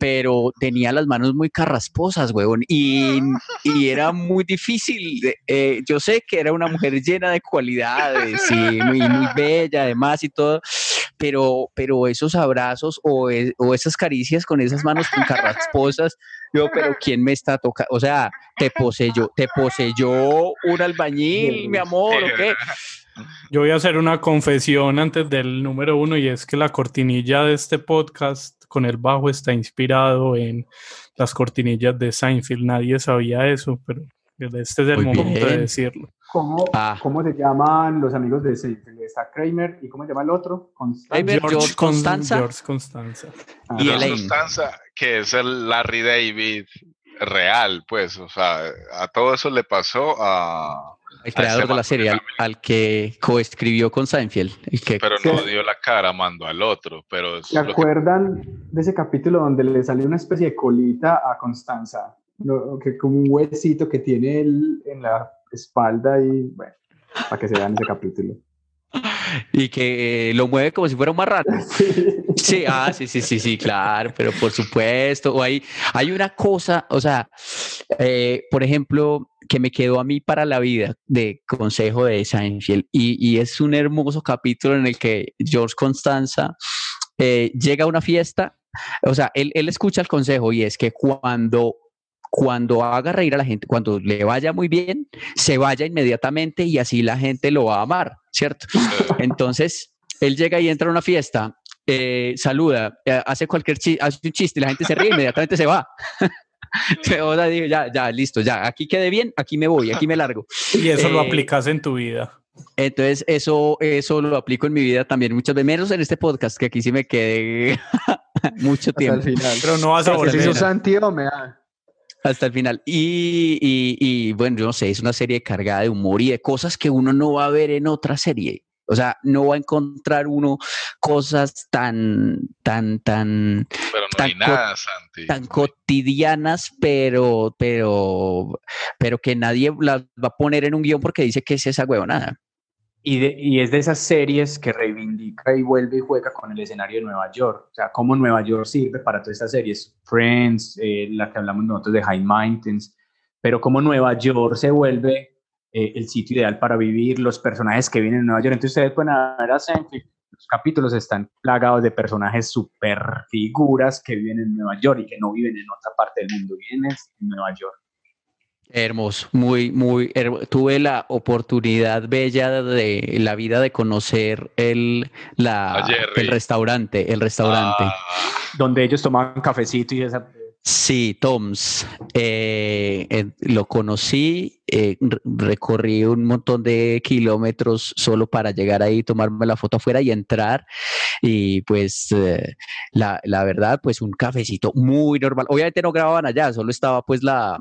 D: pero tenía las manos muy carrasposas, huevón, y, y era muy difícil. eh, yo sé que era una mujer llena de cualidades y muy, muy bella, además, y todo, pero, pero esos abrazos o, e- o esas caricias con esas manos con carrasposas, yo, pero ¿quién me está tocando? O sea, te poseyó, te poseyó un albañil, mi amor, ¿o qué?
A: Yo voy a hacer una confesión antes del número uno y es que la cortinilla de este podcast con el bajo está inspirado en las cortinillas de Seinfeld. Nadie sabía eso, pero este es el
D: Muy
A: momento de
D: bien.
A: decirlo.
C: ¿Cómo,
D: Ah.
C: ¿Cómo se llaman los amigos de Seinfeld? Está Kramer y ¿cómo se llama el otro? Constanza.
D: George
A: Con-
D: Constanza.
A: George Constanza.
D: Y
B: George
D: Elaine.
B: Constanza, que es el Larry David real, pues, o sea, a todo eso le pasó a...
D: El
B: a
D: creador
B: ese
D: de la serie, al, que coescribió con Seinfeld. El que,
B: Pero no dio la cara, mandó al otro, pero
C: ¿Se
B: que-
C: acuerdan de ese capítulo donde le salió una especie de colita a Constanza? Que como un huesito que tiene él en la espalda y bueno, para que se vean ese capítulo.
D: Y que eh, lo mueve como si fuera un marrano. Sí, ah, sí, sí, sí, sí, claro, pero por supuesto. O hay, hay una cosa, o sea, eh, por ejemplo, que me quedó a mí para la vida de consejo de Seinfeld y, y es un hermoso capítulo en el que George Constanza eh, llega a una fiesta, o sea, él, él escucha el consejo y es que cuando cuando haga reír a la gente, cuando le vaya muy bien, se vaya inmediatamente y así la gente lo va a amar, ¿cierto? Entonces, él llega y entra a una fiesta, eh, saluda, eh, hace cualquier chiste, hace un chiste y la gente se ríe, inmediatamente se va. o sea, digo, ya, ya, listo, ya, aquí quedé bien, aquí me voy, aquí me largo.
A: Y eso lo
D: Eh,
A: aplicas en tu vida.
D: Entonces, eso, eso lo aplico en mi vida también muchas veces, menos en este podcast, que aquí sí me quedé mucho
C: Hasta el
D: tiempo.
C: final.
A: Pero no vas a volver.
C: Santi o me da.
D: Hasta el final. Y, y, y, bueno, yo no sé, es una serie cargada de humor y de cosas que uno no va a ver en otra serie. O sea, no va a encontrar uno cosas tan, tan, tan,
B: Pero no
D: tan
B: nada, Santi.
D: tan cotidianas, pero, pero, pero que nadie las va a poner en un guion porque dice que es esa huevonada.
C: Y, de- y es de esas series que reivindica y vuelve y juega con el escenario de Nueva York. O sea, cómo Nueva York sirve para todas estas series. Friends, eh, la que hablamos nosotros de High Mountains, pero cómo Nueva York se vuelve eh, el sitio ideal para vivir, los personajes que vienen en Nueva York. Entonces ustedes pueden ver a Seinfeld, los capítulos están plagados de personajes super figuras que viven en Nueva York y que no viven en otra parte del mundo, viven en Nueva York.
D: Hermoso, muy, muy. Tuve la oportunidad bella de la vida de conocer el, la, el restaurante, el restaurante.
B: Ah,
C: Donde ellos tomaban cafecito y esa...
D: Sí, Tom's. Eh, eh, lo conocí, eh, re- recorrí un montón de kilómetros solo para llegar ahí, tomarme la foto afuera y entrar. Y pues eh, la, la verdad, pues un cafecito muy normal. Obviamente no grababan allá, solo estaba pues la,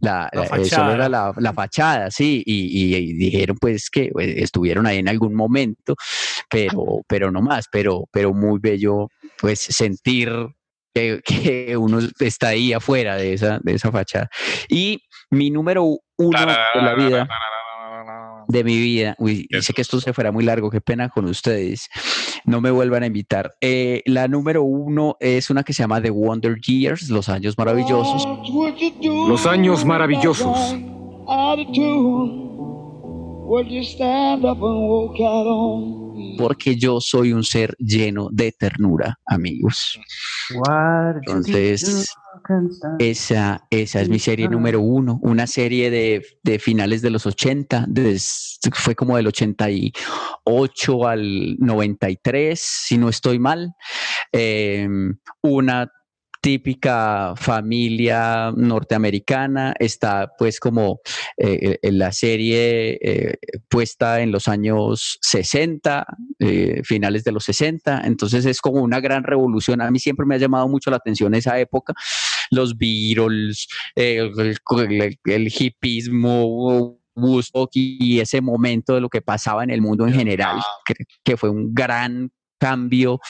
D: La,
A: La
D: eh, solo
A: fachada.
D: era la, la fachada, sí, y, y- y dijeron pues que eh, estuvieron ahí en algún momento, pero, pero no más, pero, pero muy bello pues sentir que, que uno está ahí afuera de esa, de esa fachada. Y mi número uno de la vida, de mi vida, uy, sé que esto se fuera muy largo, qué pena con ustedes, no me vuelvan a invitar. Eh, la número uno es una que se llama The Wonder Years, Los Años Maravillosos.
V: Los años maravillosos.
D: porque yo soy un ser lleno de ternura, amigos. Entonces, esa, esa es mi serie número uno, una serie de, de finales de los 80, des- fue como del 88 al 93, si no estoy mal. Em, una típica familia norteamericana, está pues como eh, eh, la serie eh, puesta en los años 60, eh, finales de los 60, entonces es como una gran revolución. A mí siempre me ha llamado mucho la atención esa época, los Beatles, el, el- el hipismo, Woodstock y ese momento de lo que pasaba en el mundo en general, que, que fue un gran cambio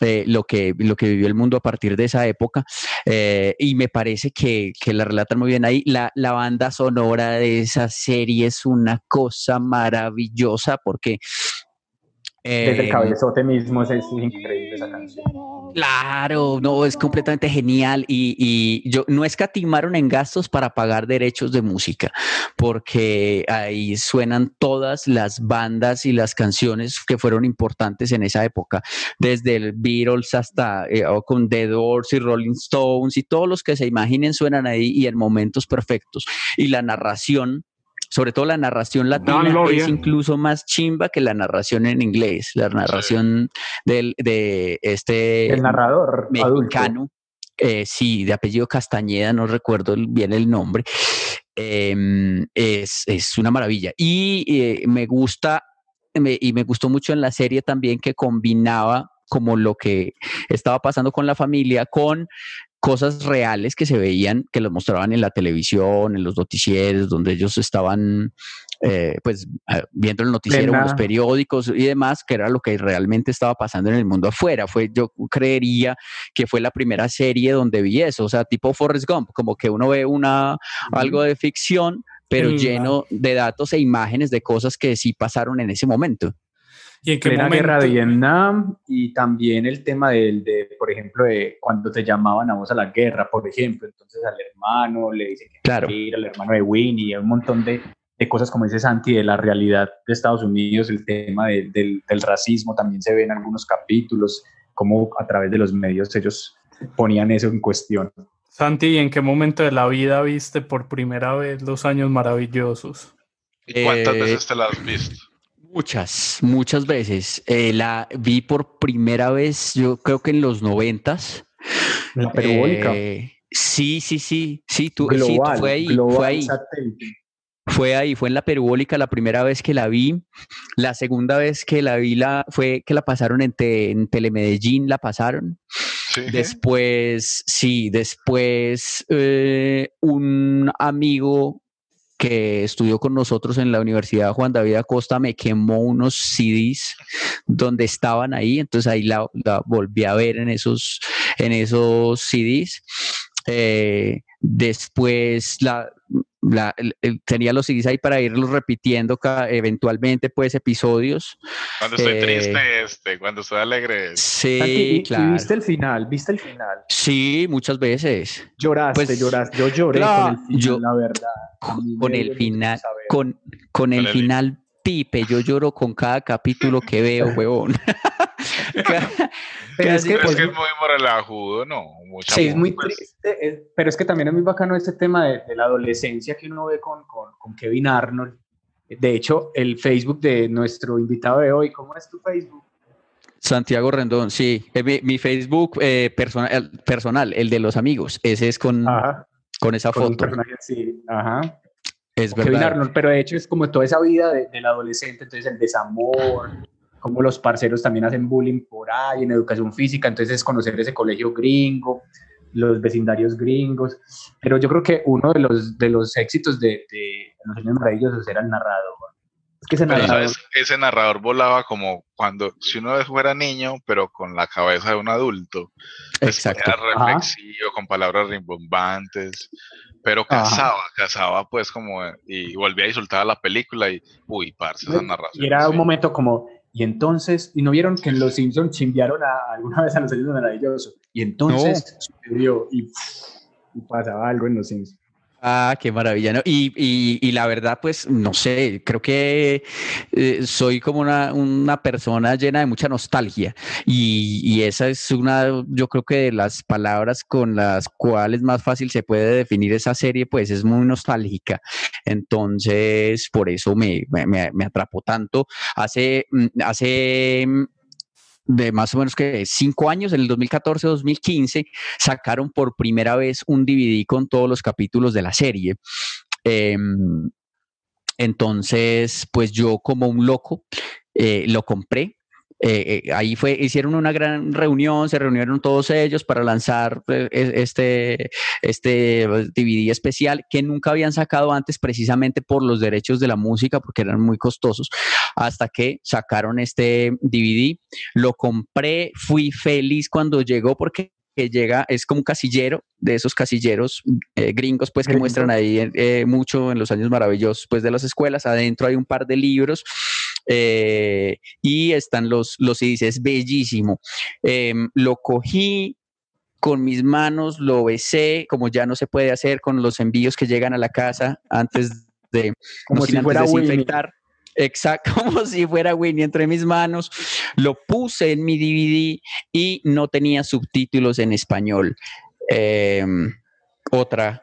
D: eh, lo, que, lo que vivió el mundo a partir de esa época. eh, y me parece que, que la relatan muy bien ahí. La, la banda sonora de esa serie es una cosa maravillosa porque...
C: Desde el
D: eh,
C: cabezote mismo es, es increíble esa canción.
D: Claro, no, es completamente genial y, y yo no escatimaron en gastos para pagar derechos de música, porque ahí suenan todas las bandas y las canciones que fueron importantes en esa época, desde el Beatles hasta eh, con The Doors y Rolling Stones y todos los que se imaginen suenan ahí y en momentos perfectos. Y la narración sobre todo la narración latina es incluso más chimba que la narración en inglés, la narración del, de este
C: El narrador
D: mexicano, eh, sí, de apellido Castañeda, no recuerdo bien el nombre, em, es, es una maravilla. Y eh, me gusta, me- y me gustó mucho en la serie también que combinaba como lo que estaba pasando con la familia con cosas reales que se veían, que los mostraban en la televisión, en los noticieros, donde ellos estaban eh, pues ah, viendo el noticiero, en los periódicos y demás, que era lo que realmente estaba pasando en el mundo afuera. Fue, yo creería que fue la primera serie donde vi eso, o sea, tipo Forrest Gump, como que uno ve una, algo de ficción, pero lleno de datos e imágenes de cosas que sí pasaron en ese momento.
A: ¿Y en qué
C: Plena
A: momento?
C: guerra de Vietnam y también el tema del, de, por ejemplo, de cuando te llamaban a vos a la guerra, por ejemplo, entonces al hermano le dicen que
D: Claro.
C: ir, al hermano de Winnie, un montón de, de cosas como dice Santi, de la realidad de Estados Unidos, el tema de- del, del racismo también se ve en algunos capítulos, como a través de los medios ellos ponían eso en cuestión.
A: Santi, ¿y en qué momento de la vida viste por primera vez los años maravillosos?
B: ¿Y cuántas
D: Eh,
B: veces te la has visto?
D: Muchas, muchas veces. Eh, la vi por primera vez, yo creo que en los noventas.
C: La perubólica.
D: Eh, sí, sí, sí, sí, tú, sí, tú fue ahí,
C: global
D: fue ahí. Fue ahí, fue en la perubólica la primera vez que la vi. La segunda vez que la vi la, fue que la pasaron en, te- en Telemedellín, la pasaron. Después, sí, después eh, un amigo que estudió con nosotros en la Universidad Juan David Acosta me quemó unos CDs donde estaban ahí, entonces ahí la, volví a ver en esos, en esos CDs. Eh, después la, la- el- el- tenía los CDs ahí para irlos repitiendo ca- eventualmente, pues episodios.
B: Cuando estoy
D: Eh,
B: triste, este, cuando estoy alegre.
D: Sí,
C: Santi, y- y
D: claro.
C: viste el final, viste el final.
D: Sí, muchas veces.
C: Lloraste,
D: Pues,
C: lloraste. Yo lloré
D: claro,
C: con el final,
D: yo-
C: la verdad.
D: Con el final, con, con el
B: el-
D: final Pipe, yo lloro con cada capítulo que veo, huevón.
C: Pero es que,
B: Pero es
C: pues,
B: que es muy ¿no? Mucha
C: Sí, es muy
B: pues,
C: triste, es- pero es que también es muy bacano ese tema de, de la adolescencia que uno ve con, con, con Kevin Arnold. De hecho, el Facebook de nuestro invitado de hoy, ¿cómo es tu Facebook?
D: Santiago Rendón, sí. Eh, Mi, mi Facebook eh, personal, el de los amigos, ese es con,
C: Ajá.
D: con esa
C: Con
D: foto.
C: ajá.
D: Es
C: Kevin
D: verdad.
C: Arnold, pero de hecho es como toda esa vida de- del adolescente, entonces el desamor, como los parceros también hacen bullying por ahí en educación física, entonces es conocer ese colegio gringo, los vecindarios gringos, pero yo creo que uno de los, de los éxitos de, de Los Años Maravillosos era el narrador. Es que ese narrador,
B: ¿sabes? Ese narrador volaba como cuando, si uno fuera niño, pero con la cabeza de un adulto. Pues,
D: Exacto.
B: Era reflexivo, con palabras rimbombantes, pero
C: Ajá.
B: cazaba, cazaba pues como, y volvía y soltaba la película y, uy, parce, esa narración.
C: y era un momento como, y entonces, y no vieron que en Los Simpsons chimbearon a, alguna vez a Los Años Maravillosos, y entonces sucedió y, y pasaba algo en Los Simpsons.
D: Ah, qué maravilla, ¿no? Y, y, la verdad, pues, no sé, creo que eh, soy como una, una persona llena de mucha nostalgia y, y esa es una, yo creo que de las palabras con las cuales más fácil se puede definir esa serie, pues es muy nostálgica. Entonces, por eso me, me, me- me atrapó tanto. Hace, mm, hace mm, de más o menos que cinco años, en el 2014-2015, sacaron por primera vez un DVD con todos los capítulos de la serie. Em, entonces, pues yo como un loco eh, lo compré. Eh, eh, ahí fue, hicieron una gran reunión, se reunieron todos ellos para lanzar eh, este, este DVD especial que nunca habían sacado antes precisamente por los derechos de la música, porque eran muy costosos, hasta que sacaron este DVD. Lo compré, fui feliz cuando llegó porque que llega, es como un casillero, de esos casilleros eh, gringos, pues que
C: Gringo.
D: muestran ahí eh, mucho en los años maravillosos, pues de las escuelas. Adentro hay un par de libros eh, y están los, los CDs, es bellísimo. Em, lo cogí con mis manos, lo besé, como ya no se puede hacer con los envíos que llegan a la casa antes de,
C: Como
D: no
C: si fuera
D: desinfectar. Exacto, como si fuera Winnie entre mis manos. Lo puse en mi DVD y no tenía subtítulos en español. Em, otra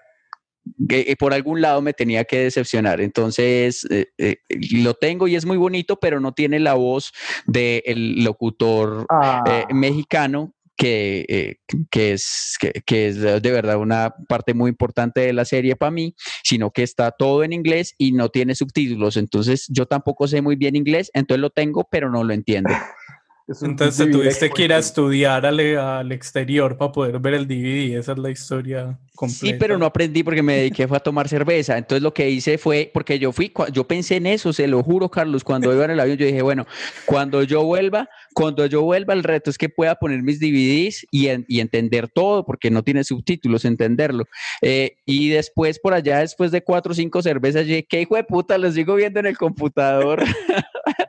D: que eh, por algún lado me tenía que decepcionar. Entonces, eh, eh, lo tengo y es muy bonito, pero no tiene la voz del locutor
C: Ah.
D: eh, mexicano. Que, eh, que es, que, que es de verdad una parte muy importante de la serie para mí, sino que está todo en inglés y no tiene subtítulos. Entonces, yo tampoco sé muy bien inglés, entonces lo tengo, pero no lo entiendo.
A: Entonces te tuviste que ir a estudiar al, al exterior para poder ver el DVD. Esa es la historia completa.
D: Sí, pero no aprendí porque me dediqué fue a tomar cerveza. Entonces lo que hice fue, porque yo fui, yo pensé en eso, se lo juro, Carlos, cuando iba en el avión, yo dije, bueno, cuando yo vuelva, cuando yo vuelva, el reto es que pueda poner mis DVDs y, en- y entender todo, porque no tiene subtítulos, entenderlo. Eh, y después, por allá, después de cuatro o cinco cervezas, dije, qué hijo de puta, los sigo viendo en el computador.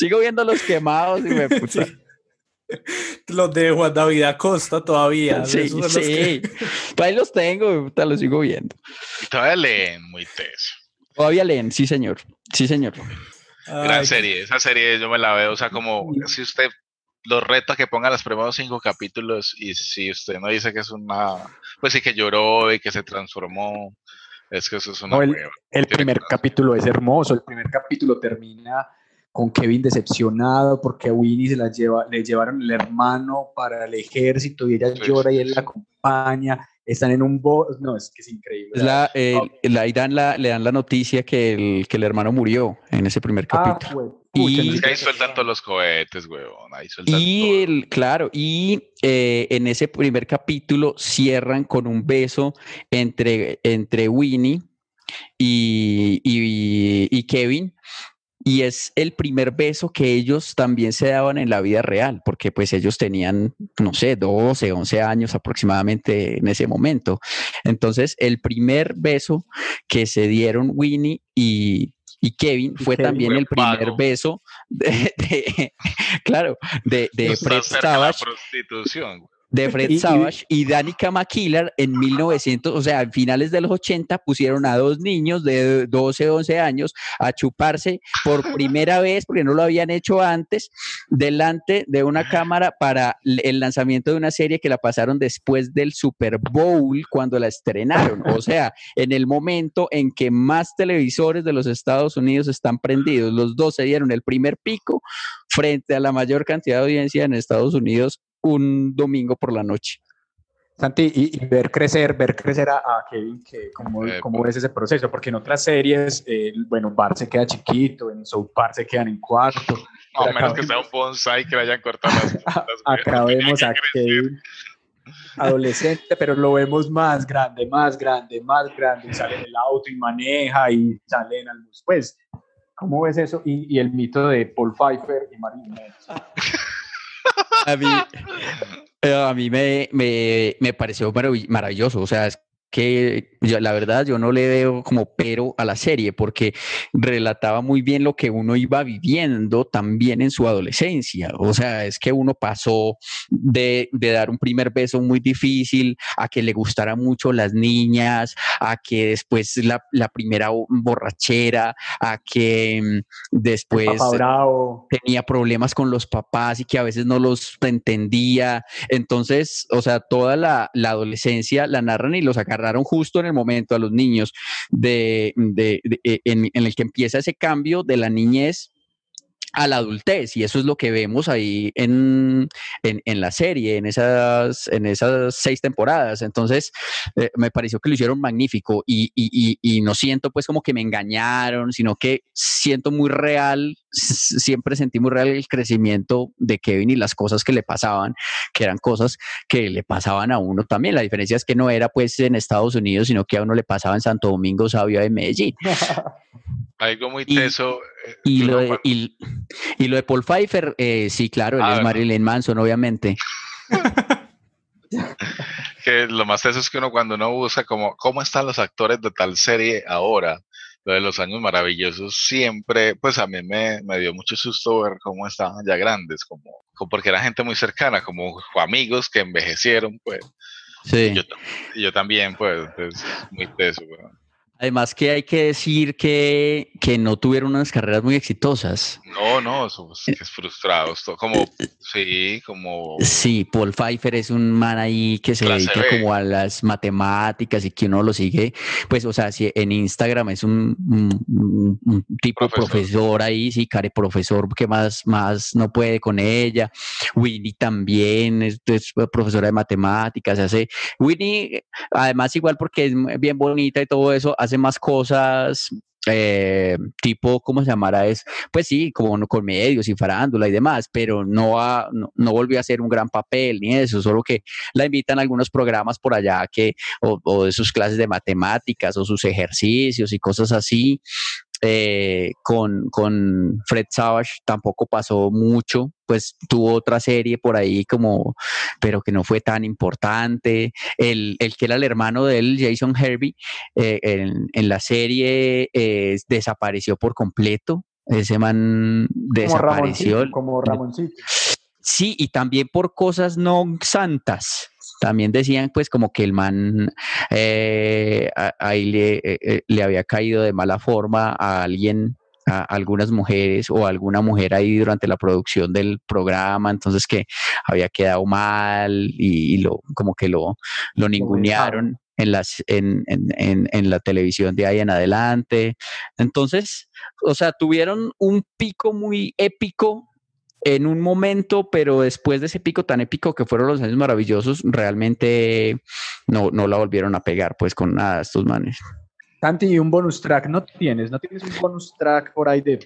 D: sigo viendo los quemados, hijo de puta.
A: Los de Juan David Acosta todavía.
D: Sí,
A: los
D: sí.
A: que-
D: Ahí los tengo, puta, los sigo viendo.
B: Y todavía leen muy teso.
D: Todavía leen, sí, señor. Sí, señor.
B: Gran serie, esa serie yo me la veo, o sea, como si usted los reta que ponga los primeros cinco capítulos y si usted no dice que es una, pues sí que lloró y que se transformó, es que eso es una
C: No, el,
B: hueva.
C: el primer capítulo es hermoso. El primer capítulo termina con Kevin decepcionado porque a Winnie se la lleva, le llevaron el hermano para el ejército y ella
B: Sí,
C: llora y él
B: sí.
C: la acompaña. Están en un bo no, es que es increíble.
D: Es la, eh, la- ahí dan la, le dan la noticia que el, que el hermano murió en ese primer
C: Ah,
D: capítulo.
C: güey, pucha,
D: Y-
B: Es que ahí sueltan todos los cohetes, huevón, ahí sueltan
D: Y el, claro, y eh, en ese primer capítulo cierran con un beso entre, entre Winnie y, y- y Kevin. Y es el primer beso que ellos también se daban en la vida real, porque pues ellos tenían, no sé, 12, 11 años aproximadamente en ese momento. Entonces, el primer beso que se dieron Winnie y, y Kevin fue
C: Kevin.
D: también
B: Fue
D: el primer
B: pago.
D: beso de, de- claro, de, de Fred
B: la prostitución.
D: De Fred
C: Y- y-
D: Savage y Danica McKillar en 1900, o sea, a finales de los 80 pusieron a dos niños de 12, 11 años a chuparse por primera vez, porque no lo habían hecho antes, delante de una cámara para el lanzamiento de una serie que la pasaron después del Super Bowl cuando la estrenaron, o sea, en el momento en que más televisores de los Estados Unidos están prendidos, los dos se dieron el primer pico frente a la mayor cantidad de audiencia en Estados Unidos un domingo por la noche.
C: Santi, y, y ver crecer, ver crecer a, a Kevin, que cómo,
B: Eh,
C: cómo ves ese proceso, porque en otras series, eh, bueno, Bart se queda chiquito, en South Park se quedan en cuarto. Pero
B: menos que
C: acá-
B: sea un bonsai que le hayan cortado las
C: vemos
B: que
C: a. Kevin adolescente, pero lo vemos más grande, más grande, más grande, y sale del auto y maneja y sale en almuerzo. Pues, ¿cómo ves eso? Y, y el mito de Paul Pfeiffer y Marilyn Manson.
D: A mí, a mí me, me, me pareció marav- maravilloso, o sea, es que yo, la verdad yo no le veo como pero a la serie porque relataba muy bien lo que uno iba viviendo también en su adolescencia. O sea, es que uno pasó de, de dar un primer beso muy difícil a que le gustara mucho las niñas, a que después la, la primera bo- borrachera, a que mm, después tenía problemas con los papás y que a veces no los entendía. Entonces, o sea, toda la, la adolescencia la narran y los justo en el momento a los niños de, de- en, en el que empieza ese cambio de la niñez a la adultez y eso es lo que vemos ahí en, en, la serie, en esas, en esas seis temporadas. Entonces, eh, me pareció que lo hicieron magnífico y, y, no siento pues como que me engañaron, sino que siento muy real, siempre sentí muy real el crecimiento de Kevin y las cosas que le pasaban, que eran cosas que le pasaban a uno también. La diferencia es que no era pues en Estados Unidos, sino que a uno le pasaba en Santo Domingo, Sabio de Medellín.
B: Algo muy teso. eh,
D: Y lo, de, y, y lo de Paul Pfeiffer, eh, sí, claro, él
B: Ah,
D: es. Marilyn Manson, obviamente.
B: que lo más teso es que uno cuando uno busca como cómo están los actores de tal serie ahora, lo de los años maravillosos, siempre, pues a mí me, me dio mucho susto ver cómo estaban ya grandes, como, como porque era gente muy cercana, como amigos que envejecieron, pues.
D: Sí.
B: Yo, yo también, pues, entonces, muy teso, weón.
D: Además que hay que decir que, que no tuvieron unas carreras muy exitosas.
B: No, no, somos frustrados, como, sí, como,
D: Sí, Paul Pfeiffer es un man ahí que se
B: Clase
D: dedica
B: B.
D: como a las matemáticas y que uno lo sigue, pues, o sea, si en Instagram es un, un- un- un tipo
B: Profesor.
D: profesor. ahí, sí, care profesor que más, más no puede con ella. Winnie también es, es profesora de matemáticas, hace, Winnie, además igual porque es bien bonita y todo eso, hace más cosas eh, tipo, ¿cómo se llamará? Es, pues sí, como con medios y farándula y demás, pero no, ha- no, no volvió a hacer un gran papel ni eso, solo que la invitan a algunos programas por allá que, o, o de sus clases de matemáticas o sus ejercicios y cosas así. Eh, con, con Fred Savage tampoco pasó mucho, pues tuvo otra serie por ahí como, pero que no fue tan importante. El, el que era el hermano de él, Jason Hervey, eh, en, en la serie eh, desapareció por completo. Ese man
C: Como
D: desapareció.
C: Ramoncito, como Ramoncito.
D: Sí, y también por cosas no santas. También decían pues como que el man eh, ahí le, eh, eh, le había caído de mala forma a alguien, a algunas mujeres o a alguna mujer ahí durante la producción del programa, entonces que había quedado mal y, y lo como que lo, lo ningunearon en, las, en, en, en, en la televisión de ahí en adelante. Entonces, o sea, tuvieron un pico muy épico en un momento, pero después de ese pico tan épico que fueron los años maravillosos, realmente no, no la volvieron a pegar pues con nada de estos manes.
C: Santi, ¿y un bonus track no tienes? ¿No tienes un bonus track por ahí de...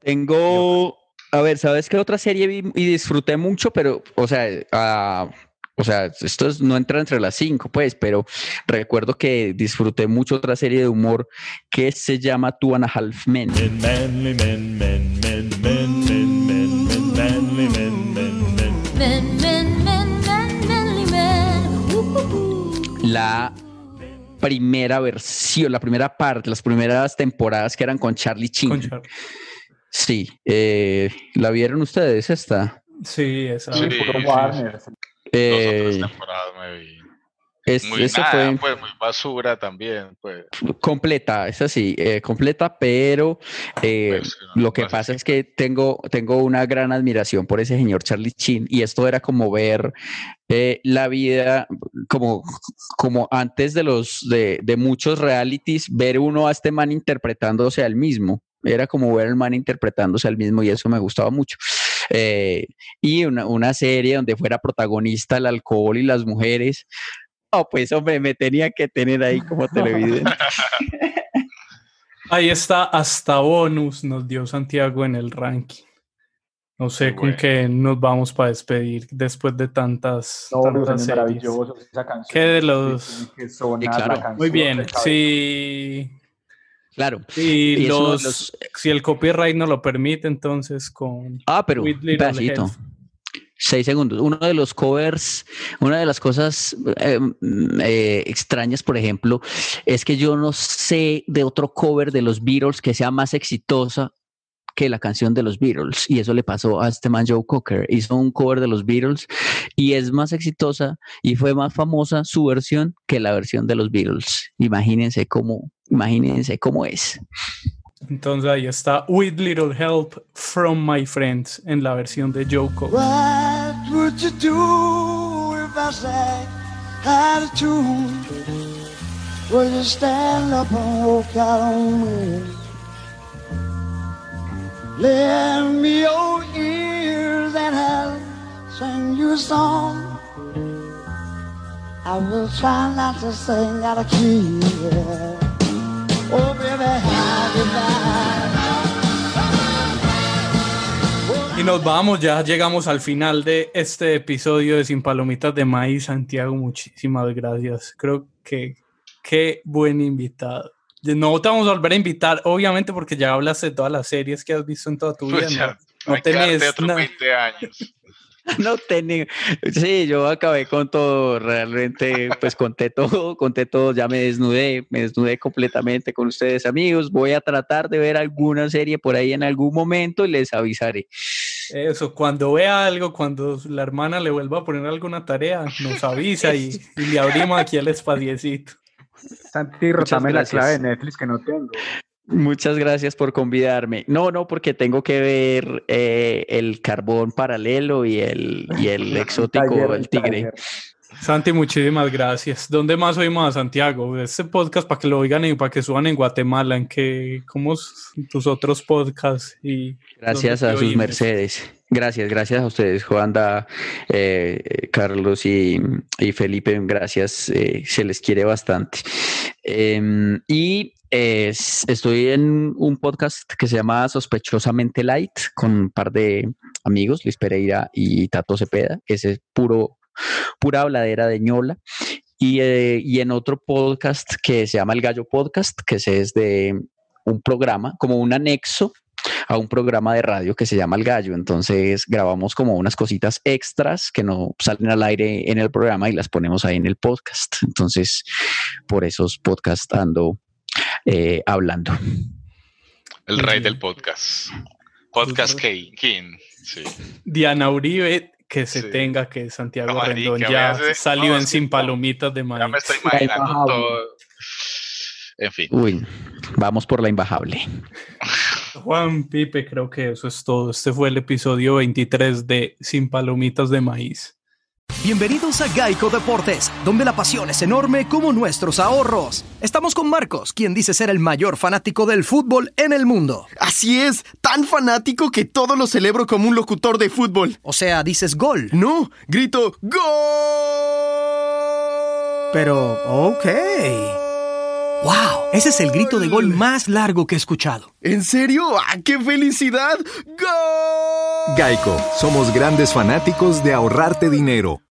D: Tengo, a ver, ¿sabes qué otra serie vi y disfruté mucho? Pero, o sea, ah, o sea, esto es- no entra entre las cinco, pues, pero recuerdo que disfruté mucho otra serie de humor que se llama Two and a Half Men.
N: Manly men, men, men, men, men,
D: La primera versión, la primera parte, las primeras temporadas que eran con Charlie Chin. Sí, eh, ¿la vieron ustedes esta?
A: Sí, esa.
B: Sí,
C: puro
B: sí,
C: Warner.
D: Eh,
B: dos temporadas me vi.
D: Es-
B: Muy nada,
D: fue
B: pues, muy basura también, pues.
D: completa, esa sí, eh, completa, pero eh,
B: Pues, no,
D: lo que
B: no sé
D: pasa es que tengo, tengo una gran admiración por ese señor Charlie Chin y esto era como ver eh, la vida como, como antes de los de, de muchos realities, ver uno a este man interpretándose al mismo. Era como ver al man interpretándose al mismo y eso me gustaba mucho. Eh, y una, una serie donde fuera protagonista el alcohol y las mujeres. Oh, pues hombre, me tenía que tener ahí como televidente.
A: Ahí está, hasta bonus nos dio Santiago en el ranking. No sé con qué nos vamos para despedir después de tantas,
C: No,
A: tantas series.
C: maravilloso esa canción.
A: ¿Qué de los...?
C: Sí, que sonar
D: Sí,
C: la
D: claro.
C: canción
A: Muy bien, si,
D: Claro.
A: si, los,
D: los-
A: si el copyright no lo permite, entonces con...
D: Ah, pero
A: With
D: un pedacito.
A: Help.
D: Seis segundos. Uno de los covers, una de las cosas mm, eh, extrañas, por ejemplo, es que yo no sé de otro cover de los Beatles que sea más exitosa que la canción de los Beatles. Y eso le pasó a este man Joe Cocker. Hizo un cover de los Beatles y es más exitosa y fue más famosa su versión que la versión de los Beatles. Imagínense cómo, imagínense cómo es.
A: Entonces ahí está With Little Help from My Friends en la versión de Cocker.
N: What would you do if I sang out of tune? Would you stand up and walk out on me? Lend me your ears and I'll sing you a song. I will try not to sing out of key. yeah. Oh, baby,
A: Y nos vamos, ya llegamos al final de este episodio de Sin Palomitas de Maíz. Santiago, muchísimas gracias. Creo que qué buen invitado. No te vamos a volver a invitar, obviamente, porque ya hablaste de todas las series que has visto en toda tu vida.
B: Pucha,
A: no,
B: no
A: tenés
B: otros
A: nada.
B: 20 años.
D: No tenía, sí, yo acabé con todo, realmente pues conté todo, conté todo, ya me desnudé, me desnudé completamente con ustedes amigos, voy a tratar de ver alguna serie por ahí en algún momento y les avisaré.
A: Eso, cuando vea algo, cuando la hermana le vuelva a poner alguna tarea, nos avisa y, y le abrimos aquí el espaciecito.
C: Santi, rotame la clave de Netflix que no tengo.
D: Muchas gracias por convidarme. No, no, porque tengo que ver eh, el carbón paralelo y el, y el exótico,
C: Taller,
D: el tigre.
C: taller.
A: Santi, muchísimas gracias. ¿Dónde más oímos a Santiago? Este podcast para que lo oigan y para que suban en Guatemala, en que, ¿cómo es tus otros podcasts? Y
D: Gracias a sus
A: oímos?
D: mercedes. Gracias, gracias a ustedes, Juanda, eh, Carlos y, y Felipe. Gracias, eh, se les quiere bastante. Em, y estoy en un podcast que se llama Sospechosamente Light con un par de amigos, Luis Pereira y Tato Cepeda. Ese es puro, pura habladera de ñola. Y, eh, y en otro podcast que se llama El Gallo Podcast, que es de un programa, como un anexo a un programa de radio que se llama El Gallo. Entonces grabamos como unas cositas extras que no salen al aire en el programa y las ponemos ahí en el podcast. Entonces, por esos podcasts ando eh, hablando.
B: El rey del podcast. Podcast King. King, Sí.
A: Diana Uribe, que se
B: Sí.
A: tenga que Santiago
B: No,
A: Rendón ya
B: hace-
A: salió
B: no,
A: en Sin. Palomitas de
B: Ya
A: Maíz.
B: me estoy imaginando todo. En fin.
D: Uy, vamos por la imbajable.
A: Juan Pipe, creo que eso es todo. Este fue el episodio 23 de Sin Palomitas de Maíz.
W: Bienvenidos a Geico Deportes, donde la pasión es enorme como nuestros ahorros. Estamos con Marcos, quien dice ser el mayor fanático del fútbol en el mundo.
X: Así es, tan fanático que todo lo celebro como un locutor de fútbol.
W: O sea, dices gol.
X: No, grito ¡Gol!
W: Pero, ok. ¡Wow! Ese es el grito de gol más largo que he escuchado.
X: ¿En serio? ¡Ah, qué felicidad! ¡Gol!
Y: Geico, somos grandes fanáticos de ahorrarte dinero.